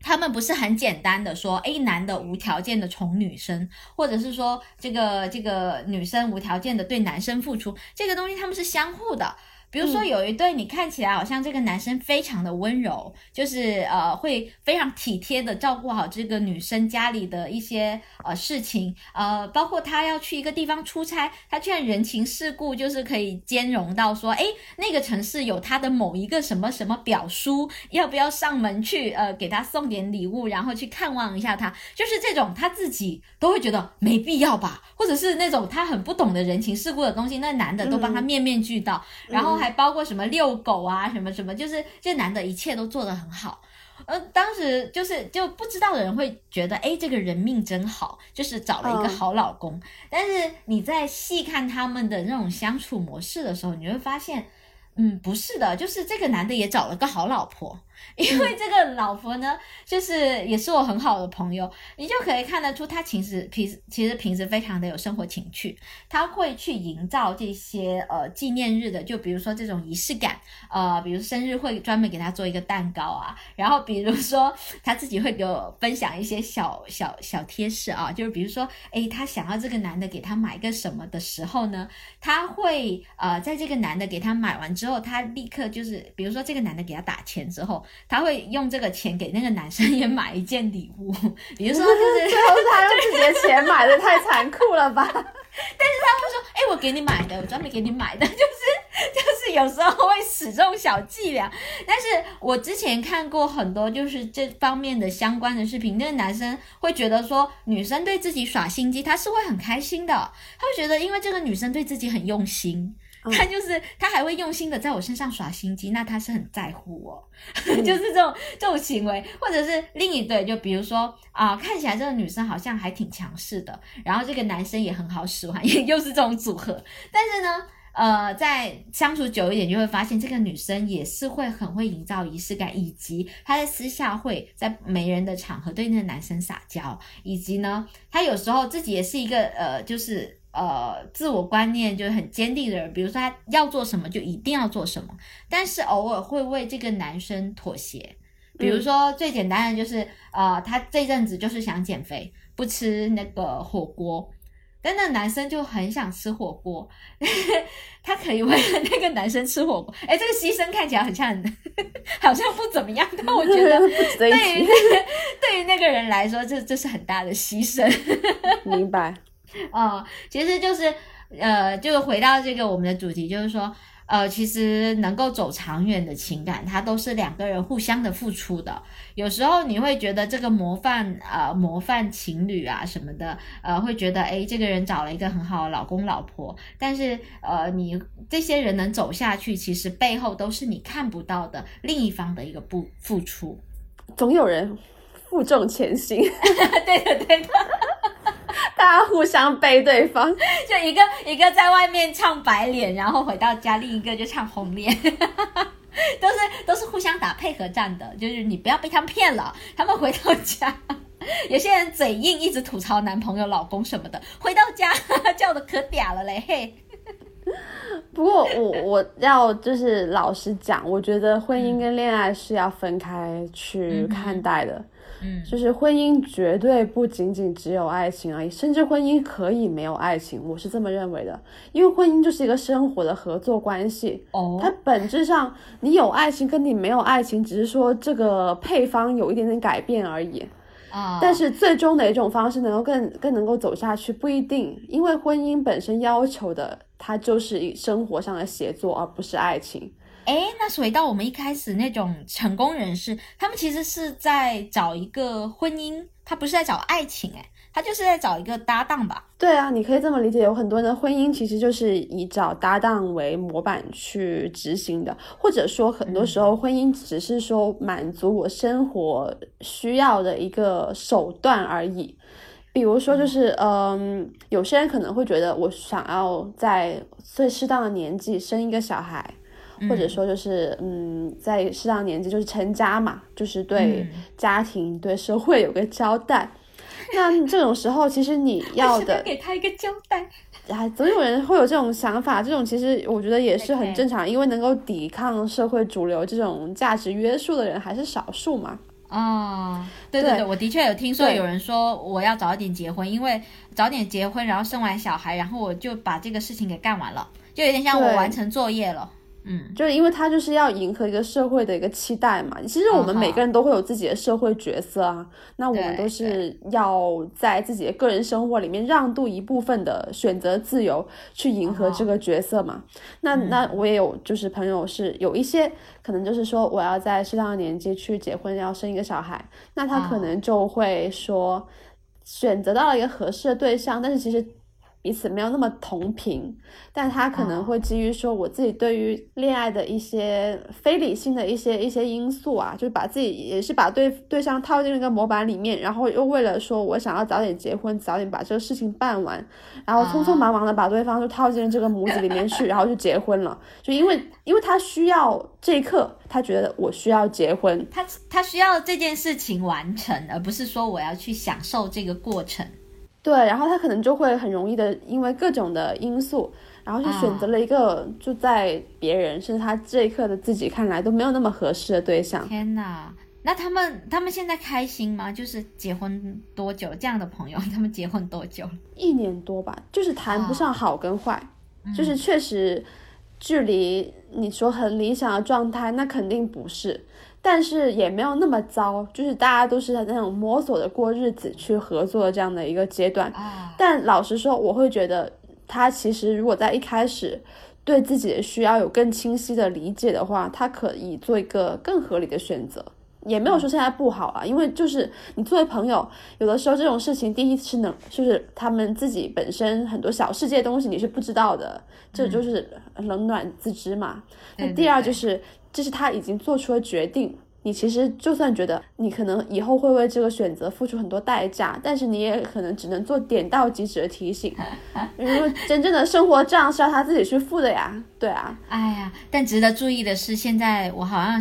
A: 他们不是很简单的说，哎，男的无条件的宠女生，或者是说这个这个女生无条件的对男生付出，这个东西他们是相互的。比如说有一对，你看起来好像这个男生非常的温柔，就是呃会非常体贴的照顾好这个女生家里的一些呃事情，呃包括他要去一个地方出差，他居然人情世故就是可以兼容到说，哎那个城市有他的某一个什么什么表叔，要不要上门去呃给他送点礼物，然后去看望一下他，就是这种他自己都会觉得没必要吧，或者是那种他很不懂的人情世故的东西，那男的都帮他面面俱到，然后。还包括什么遛狗啊，什么什么，就是这男的一切都做得很好。呃，当时就是就不知道的人会觉得，哎，这个人命真好，就是找了一个好老公。但是你在细看他们的那种相处模式的时候，你会发现，嗯，不是的，就是这个男的也找了个好老婆。因为这个老婆呢，就是也是我很好的朋友，你就可以看得出她其实平时其实平时非常的有生活情趣，她会去营造这些呃纪念日的，就比如说这种仪式感，呃，比如生日会专门给她做一个蛋糕啊，然后比如说她自己会给我分享一些小小小贴士啊，就是比如说，诶，她想要这个男的给她买个什么的时候呢，她会呃在这个男的给她买完之后，她立刻就是，比如说这个男的给她打钱之后，她会用这个钱给那个男生也买一件礼物，比如说就是
B: 最后是他用自己的钱买的，太残酷了吧？
A: 但是他会说哎、我给你买的，我专门给你买的，就是就是有时候会使这种小伎俩。但是我之前看过很多就是这方面的相关的视频，那个男生会觉得说女生对自己耍心机，他是会很开心的，他会觉得因为这个女生对自己很用心。他就是他还会用心的在我身上耍心机，那他是很在乎我，就是这种这种行为，或者是另一对，就比如说啊、看起来这个女生好像还挺强势的，然后这个男生也很好使唤，也 又是这种组合。但是呢，呃，在相处久一点，就会发现这个女生也是会很会营造仪式感，以及她在私下会在没人的场合对那个男生撒娇，以及呢，她有时候自己也是一个呃，就是。呃，自我观念就是很坚定的人，比如说他要做什么就一定要做什么，但是偶尔会为这个男生妥协。比如说最简单的就是，呃，他这阵子就是想减肥，不吃那个火锅，但那男生就很想吃火锅，他可以为了那个男生吃火锅，哎，这个牺牲看起来很像很 好像不怎么样，但我觉得 对于
B: 提。
A: 对于那个人来说，这这是很大的牺牲。
B: 明白。
A: 呃，其实就是呃，就回到这个我们的主题，就是说，呃，其实能够走长远的情感，它都是两个人互相的付出的。有时候你会觉得这个模范呃模范情侣啊什么的，呃，会觉得诶，这个人找了一个很好的老公老婆，但是呃，你这些人能走下去，其实背后都是你看不到的另一方的一个不付出。
B: 总有人负重前行，
A: 对的，对的。
B: 大家互相背对方。
A: 就一个一个在外面唱白脸，然后回到家，另一个就唱红脸，都是都是互相打配合战的，就是你不要被他们骗了，他们回到家。有些人嘴硬，一直吐槽男朋友、老公什么的，回到家叫的可嗲了嘞，嘿。
B: 不过我我要就是老实讲，我觉得婚姻跟恋爱是要分开去看待的。
A: 嗯
B: 就是婚姻绝对不仅仅只有爱情而已，甚至婚姻可以没有爱情，我是这么认为的。因为婚姻就是一个生活的合作关系，
A: 哦
B: 它本质上你有爱情跟你没有爱情，只是说这个配方有一点点改变而已。
A: 啊，
B: 但是最终哪一种方式能够更更能够走下去不一定，因为婚姻本身要求的它就是一生活上的协作，而不是爱情。
A: 哎，那回到我们一开始那种成功人士，他们其实是在找一个婚姻，他不是在找爱情，哎，他就是在找一个搭档吧？
B: 对啊，你可以这么理解，有很多人的婚姻其实就是以找搭档为模板去执行的，或者说很多时候婚姻只是说满足我生活需要的一个手段而已。比如说，就是嗯，有些人可能会觉得我想要在最适当的年纪生一个小孩，或者说就是嗯，在适当年纪就是成家嘛，就是对
A: 嗯
B: 家庭、对社会有个交代。那这种时候，其实你 要的，
A: 给他一个交代。
B: 哎，总有人会有这种想法，这种其实我觉得也是很正常，因为能够抵抗社会主流这种价值约束的人还是少数嘛。
A: 哦，对对
B: 对
A: 对，我的确有听说有人说我要早点结婚，因为早点结婚，然后生完小孩，然后我就把这个事情给干完了，就有点像我完成作业了。嗯，
B: 就是因为他就是要迎合一个社会的一个期待嘛。其实我们
A: 嗯
B: 每个人都会有自己的社会角色啊，那我们都是要在自己的个人生活里面让渡一部分的选择自由，去迎合这个角色嘛。那那我也有就是朋友是有一些可能就是说我要在适当的年纪去结婚，要生一个小孩，那他可能就会说选择到了一个合适的对象，但是其实。彼此没有那么同频，但他可能
A: 哦。
B: 会基于说我自己对于恋爱的一些非理性的一些一些因素啊，就是把自己也是把对对象套进一个模板里面，然后又为了说我想要早点结婚，早点把这个事情办完，然后匆匆忙忙的把对方就套进这个模子里面去，然后就结婚了，就因为因为他需要这一刻，他觉得我需要结婚，
A: 他他需要这件事情完成，而不是说我要去享受这个过程。
B: 对，然后他可能就会很容易的因为各种的因素，然后就选择了一个就在别人甚至他这一刻的自己看来都没有那么合适的对象。
A: 天哪！那他们他们现在开心吗？就是结婚多久这样的朋友，他们结婚多久？
B: 一年多吧，就是谈不上好跟坏，就是确实距离你说很理想的状态，那肯定不是，但是也没有那么糟，就是大家都是在那种摸索着过日子去合作的这样的一个阶段。
A: 啊，
B: 但老实说，我会觉得他其实如果在一开始对自己的需要有更清晰的理解的话，他可以做一个更合理的选择。也没有说现在不好啊，因为就是你作为朋友，有的时候这种事情，第一是能，就是他们自己本身很多小世界东西你是不知道的，这就是冷暖自知嘛。那
A: 对
B: 第二就是，这是他已经做出了决定。你其实就算觉得你可能以后会为这个选择付出很多代价，但是你也可能只能做点到即止的提醒，因为真正的生活账是要他自己去付的呀。对啊，
A: 哎呀，但值得注意的是，现在我好像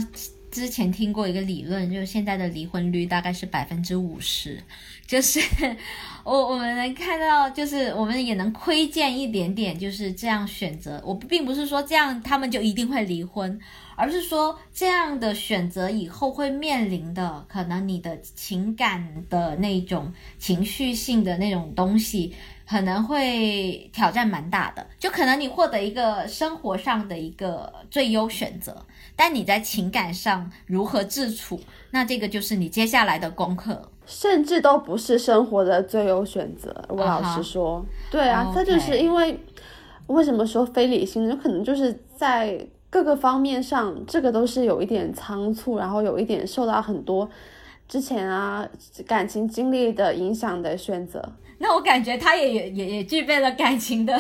A: 之前听过一个理论，就是现在的离婚率大概是百分之五十，就是 我我们能看到，就是我们也能窥见一点点，就是这样选择。我并不是说这样他们就一定会离婚，而是说这样的选择以后会面临的，可能你的情感的那种情绪性的那种东西。可能会挑战蛮大的，就可能你获得一个生活上的一个最优选择，但你在情感上如何自处，那这个就是你接下来的功课。
B: 甚至都不是生活的最优选择。我老实说，对啊这就是因为为什么说非理性，有可能就是在各个方面上，这个都是有一点仓促，然后有一点受到很多之前啊感情经历的影响的选择。
A: 那我感觉他也也也也具备了感情的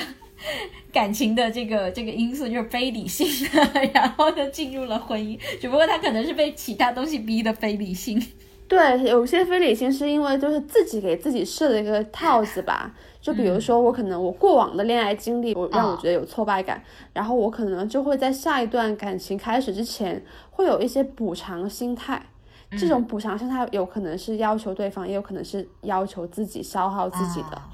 A: 感情的这个这个因素，就是非理性的，然后呢进入了婚姻，只不过他可能是被其他东西逼的非理性。
B: 对，有些非理性是因为就是自己给自己设的一个套子吧。就比如说，我可能我过往的恋爱经历，我让我觉得有挫败感，然后我可能就会在下一段感情开始之前，会有一些补偿心态。这种补偿心态有可能是要求对方，也有可能是要求自己消耗自己的。
A: 啊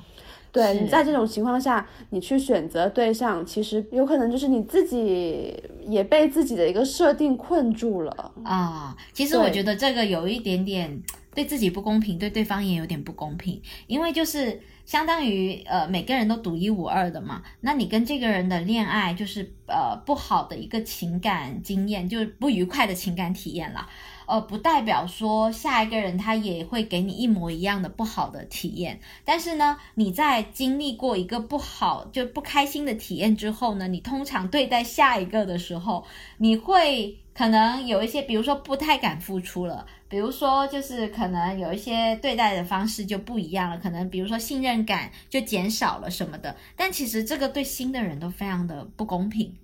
B: 对你在这种情况下，你去选择对象，其实有可能就是你自己也被自己的一个设定困住了。
A: 啊，其实我觉得这个有一点点对自己不公平，对对方也有点不公平，因为就是相当于呃每个人都独一无二的嘛。那你跟这个人的恋爱就是呃不好的一个情感经验，就是不愉快的情感体验啦。呃，不代表说下一个人他也会给你一模一样的不好的体验，但是呢，你在经历过一个不好就不开心的体验之后呢，你通常对待下一个的时候，你会可能有一些，比如说不太敢付出了，比如说就是可能有一些对待的方式就不一样了，可能比如说信任感就减少了什么的，但其实这个对新的人都非常的不公平。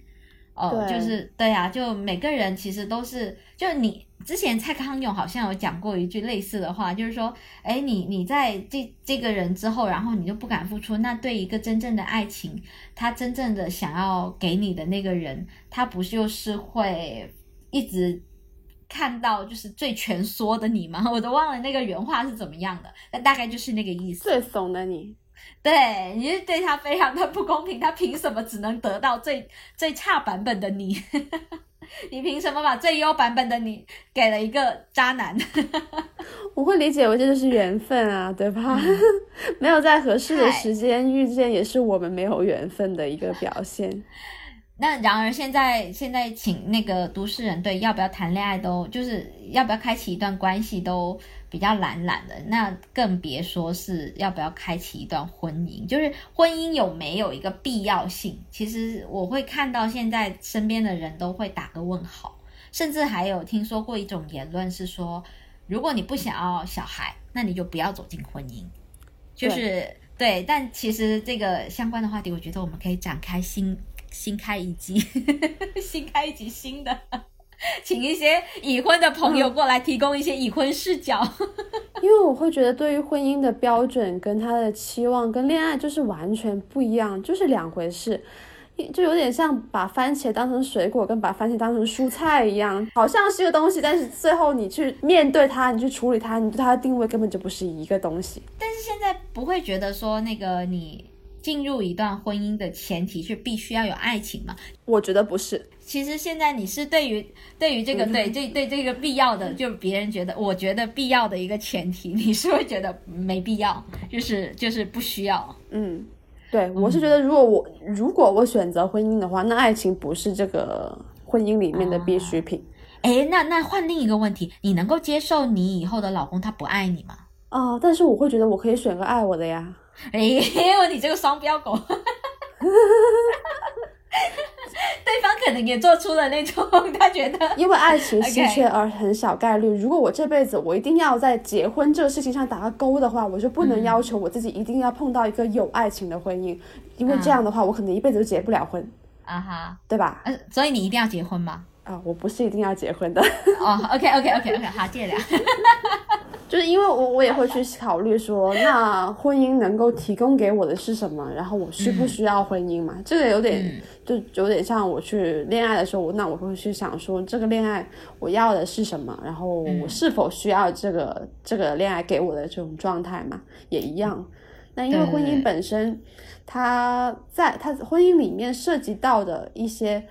A: 哦，就是对啊，就每个人其实都是，就是你之前蔡康永好像有讲过一句类似的话，就是说，哎，你你在这这个人之后，然后你就不敢付出，那对一个真正的爱情，他真正的想要给你的那个人，他不就是会一直看到就是最蜷缩的你吗？我都忘了那个原话是怎么样的，但大概就是那个意思。
B: 最怂的你，
A: 对，你是对他非常的不公平，他凭什么只能得到最最差版本的你？你凭什么把最优版本的你给了一个渣男？
B: 我会理解为这就是缘分啊，对吧？没有在合适的时间遇见，也是我们没有缘分的一个表现。
A: 那然而现在现在请那个都市人对要不要谈恋爱都就是要不要开启一段关系都比较懒懒的，那更别说是要不要开启一段婚姻，就是婚姻有没有一个必要性？其实我会看到现在身边的人都会打个问号，甚至还有听说过一种言论是说，如果你不想要小孩，那你就不要走进婚姻，就是。对对，但其实这个相关的话题，我觉得我们可以展开新新开一集，新开一集新的，请一些已婚的朋友过来提供一些已婚视角。
B: 因为我会觉得，对于婚姻的标准跟他的期望跟恋爱就是完全不一样，就是两回事。就有点像把番茄当成水果，跟把番茄当成蔬菜一样，好像是个东西，但是最后你去面对它，你去处理它，你对它的定位根本就不是一个东西。
A: 但是现在不会觉得说，那个你进入一段婚姻的前提是必须要有爱情吗？
B: 我觉得不是。
A: 其实现在你是对于对于这个对这对这个必要的，就别人觉得我觉得必要的一个前提，你是会觉得没必要，就是就是不需要。
B: 嗯。对，我是觉得，如果我如果我选择婚姻的话，那爱情不是这个婚姻里面的必需品。
A: 哎，那那换另一个问题，你能够接受你以后的老公他不爱你吗？
B: 哦，但是我会觉得我可以选个爱我的呀。
A: 哎，你这个双标狗。对方可能也做出了那种，他觉得
B: 因为爱情稀缺而很小概率。如果我这辈子我一定要在结婚这个事情上打个勾的话，我就不能要求我自己一定要碰到一个有爱情的婚姻，因为这样的话我可能一辈子都结不了婚
A: 啊哈，
B: 对吧？
A: 呃，所以你一定要结婚吗？
B: 啊，我不是一定要结婚的。
A: 哦，OK OK OK OK，好，借了。
B: 就是因为我我也会去考虑说，那婚姻能够提供给我的是什么？然后我需不需要婚姻嘛？这个有点就有点像我去恋爱的时候，那我会去想说，这个恋爱我要的是什么？然后我是否需要这个这个恋爱给我的这种状态嘛？也一样。那因为婚姻本身，它在它婚姻里面涉及到的一些。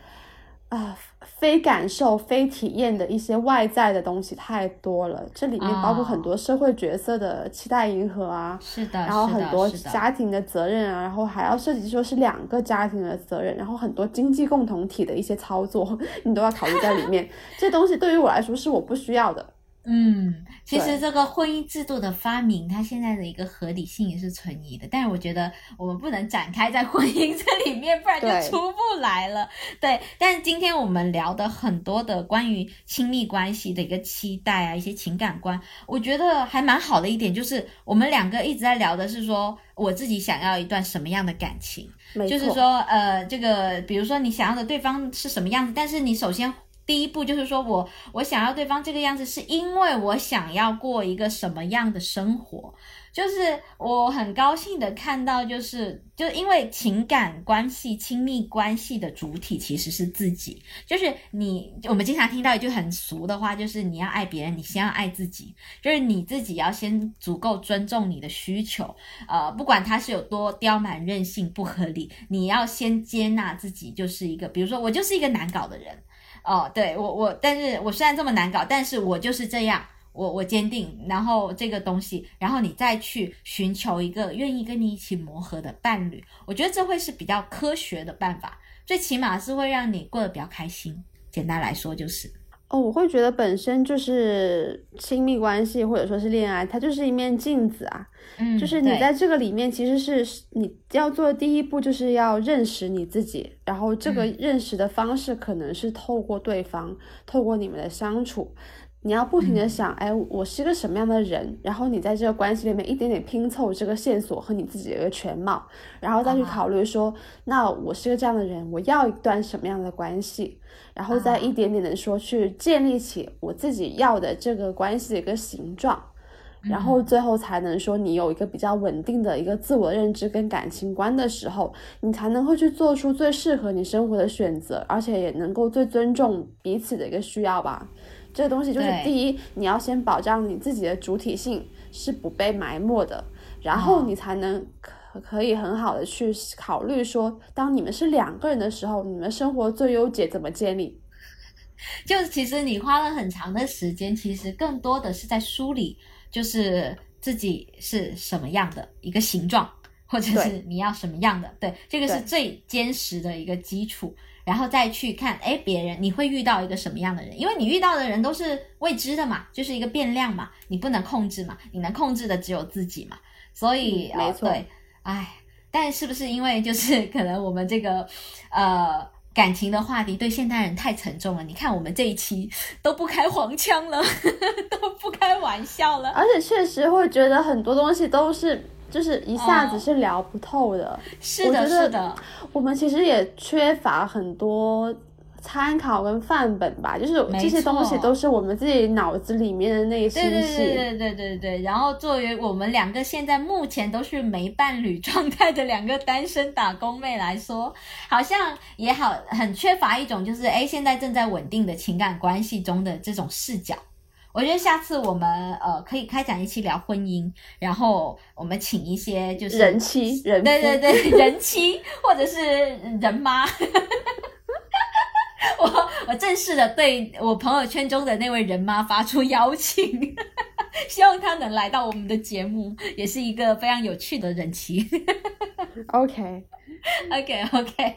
B: 啊，非感受、非体验的一些外在的东西太多了，这里面包括很多社会角色的期待迎合啊，
A: 是的，
B: 然后很多家庭的责任啊，然后还要涉及说是两个家庭的责任，然后很多经济共同体的一些操作，你都要考虑在里面。这东西对于我来说是我不需要的。
A: 嗯，其实这个婚姻制度的发明，它现在的一个合理性也是存疑的。但是我觉得我们不能展开在婚姻这里面，不然就出不来了。对，但是今天我们聊的很多的关于亲密关系的一个期待啊，一些情感观，我觉得还蛮好的一点，就是我们两个一直在聊的是说，我自己想要一段什么样的感情，就是说，呃，这个比如说你想要的对方是什么样子，但是你首先。第一步就是说，我我想要对方这个样子，是因为我想要过一个什么样的生活。就是我很高兴的看到，就是就因为情感关系、亲密关系的主体其实是自己。就是你，我们经常听到一句很俗的话，就是你要爱别人，你先要爱自己。就是你自己要先足够尊重你的需求，呃，不管他是有多刁蛮、任性、不合理，你要先接纳自己，就是一个，比如说我就是一个难搞的人。哦，对我我，但是我虽然这么难搞，但是我就是这样，我我坚定，然后这个东西，然后你再去寻求一个愿意跟你一起磨合的伴侣，我觉得这会是比较科学的办法，最起码是会让你过得比较开心。简单来说就是。
B: 哦，我会觉得本身就是亲密关系或者说是恋爱，它就是一面镜子啊。
A: 嗯，
B: 就是你在这个里面，其实是你要做的第一步，就是要认识你自己。然后这个认识的方式可能是透过对方，透过你们的相处。你要不停的想，哎，我是个什么样的人？然后你在这个关系里面一点点拼凑这个线索和你自己的一个全貌，然后再去考虑说，那我是个这样的人，我要一段什么样的关系？然后再一点点的说去建立起我自己要的这个关系的一个形状，然后最后才能说你有一个比较稳定的一个自我认知跟感情观的时候，你才能会去做出最适合你生活的选择，而且也能够最尊重彼此的一个需要吧。这个东西就是第一，你要先保障你自己的主体性是不被埋没的，然后你才能可可以很好的去考虑说，当你们是两个人的时候，你们生活最优解怎么建立？
A: 就其实你花了很长的时间，其实更多的是在梳理，就是自己是什么样的一个形状，或者是你要什么样的，对，这个是最坚实的一个基础。然后再去看，哎，别人你会遇到一个什么样的人？因为你遇到的人都是未知的嘛，就是一个变量嘛，你不能控制嘛，你能控制的只有自己嘛。所以，
B: 没错，
A: 对，哎，但是不是因为就是可能我们这个呃感情的话题对现代人太沉重了？你看我们这一期都不开黄腔了，都不开玩笑了，
B: 而且确实会觉得很多东西都是。就是一下子是聊不透的。
A: 是的，是的，
B: 我们其实也缺乏很多参考跟范本吧，就是这些东西都是我们自己脑子里面的那些
A: 对对。对对对对对。然后作为我们两个现在目前都是没伴侣状态的两个单身打工妹来说，好像也好很缺乏一种就是哎现在正在稳定的情感关系中的这种视角。我觉得下次我们呃可以开展一期聊婚姻，然后我们请一些就是
B: 人妻人
A: 对对对，人妻或者是人妈。我我正式的对我朋友圈中的那位人妈发出邀请，希望她能来到我们的节目，也是一个非常有趣的人妻。
B: OK，OK
A: OK，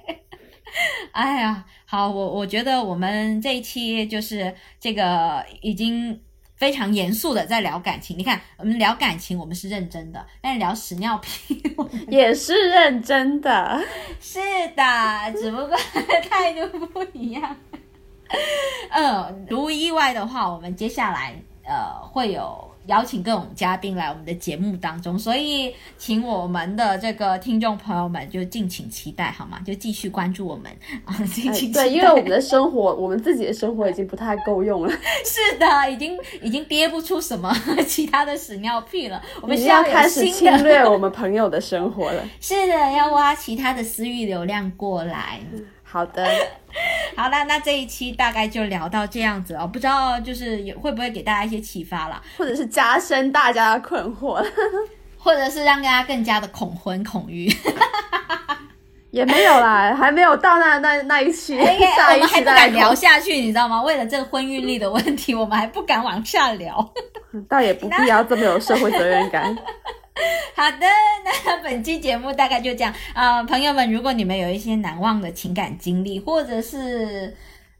A: 哎呀，好，我我觉得我们这一期就是这个已经非常严肃的在聊感情。你看，我们聊感情，我们是认真的，但是聊屎尿屁，
B: 也是认真的。
A: 是的，只不过 态度不一样。嗯，如无意外的话，我们接下来呃会有邀请各种嘉宾来我们的节目当中，所以请我们的这个听众朋友们就敬请期待好吗？就继续关注我们 啊，敬
B: 哎
A: 请期待。
B: 对，因为我们的生活，我们自己的生活已经不太够用了，
A: 是的，已经已经憋不出什么 其他的屎尿屁了，我
B: 我们要开始。侵略我们朋友的生活了。
A: 是的，要挖其他的私域流量过来。
B: 好的，
A: 好啦，那这一期大概就聊到这样子哦，不知道就是也会不会给大家一些启发啦，
B: 或者是加深大家的困惑，
A: 或者是让大家更加的恐婚恐育。
B: 也没有啦，还没有到那那那一期，
A: 哎
B: 下一
A: 我们还不敢
B: 聊，
A: 下去，你知道吗？为了这个婚育力的问题，我们还不敢往下聊。
B: 倒也不必要这么有社会责任感。
A: 好的，那本期节目大概就这样。呃，朋友们，如果你们有一些难忘的情感经历，或者是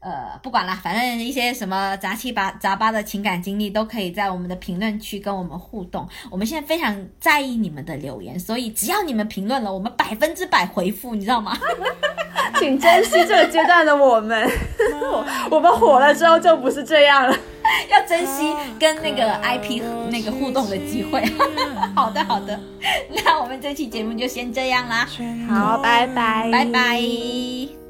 A: 呃，不管了，反正一些什么杂七八杂八的情感经历，都可以在我们的评论区跟我们互动。我们现在非常在意你们的留言，所以只要你们评论了，我们百分之百回复，你知道吗？
B: 请珍惜这个阶段的我们，我 我们火了之后就不是这样了。
A: 要珍惜跟那个 IP 那个互动的机会。好的，好的，那我们这期节目就先这样啦，
B: 好，拜拜，
A: 拜拜。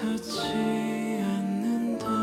C: 않는 달처럼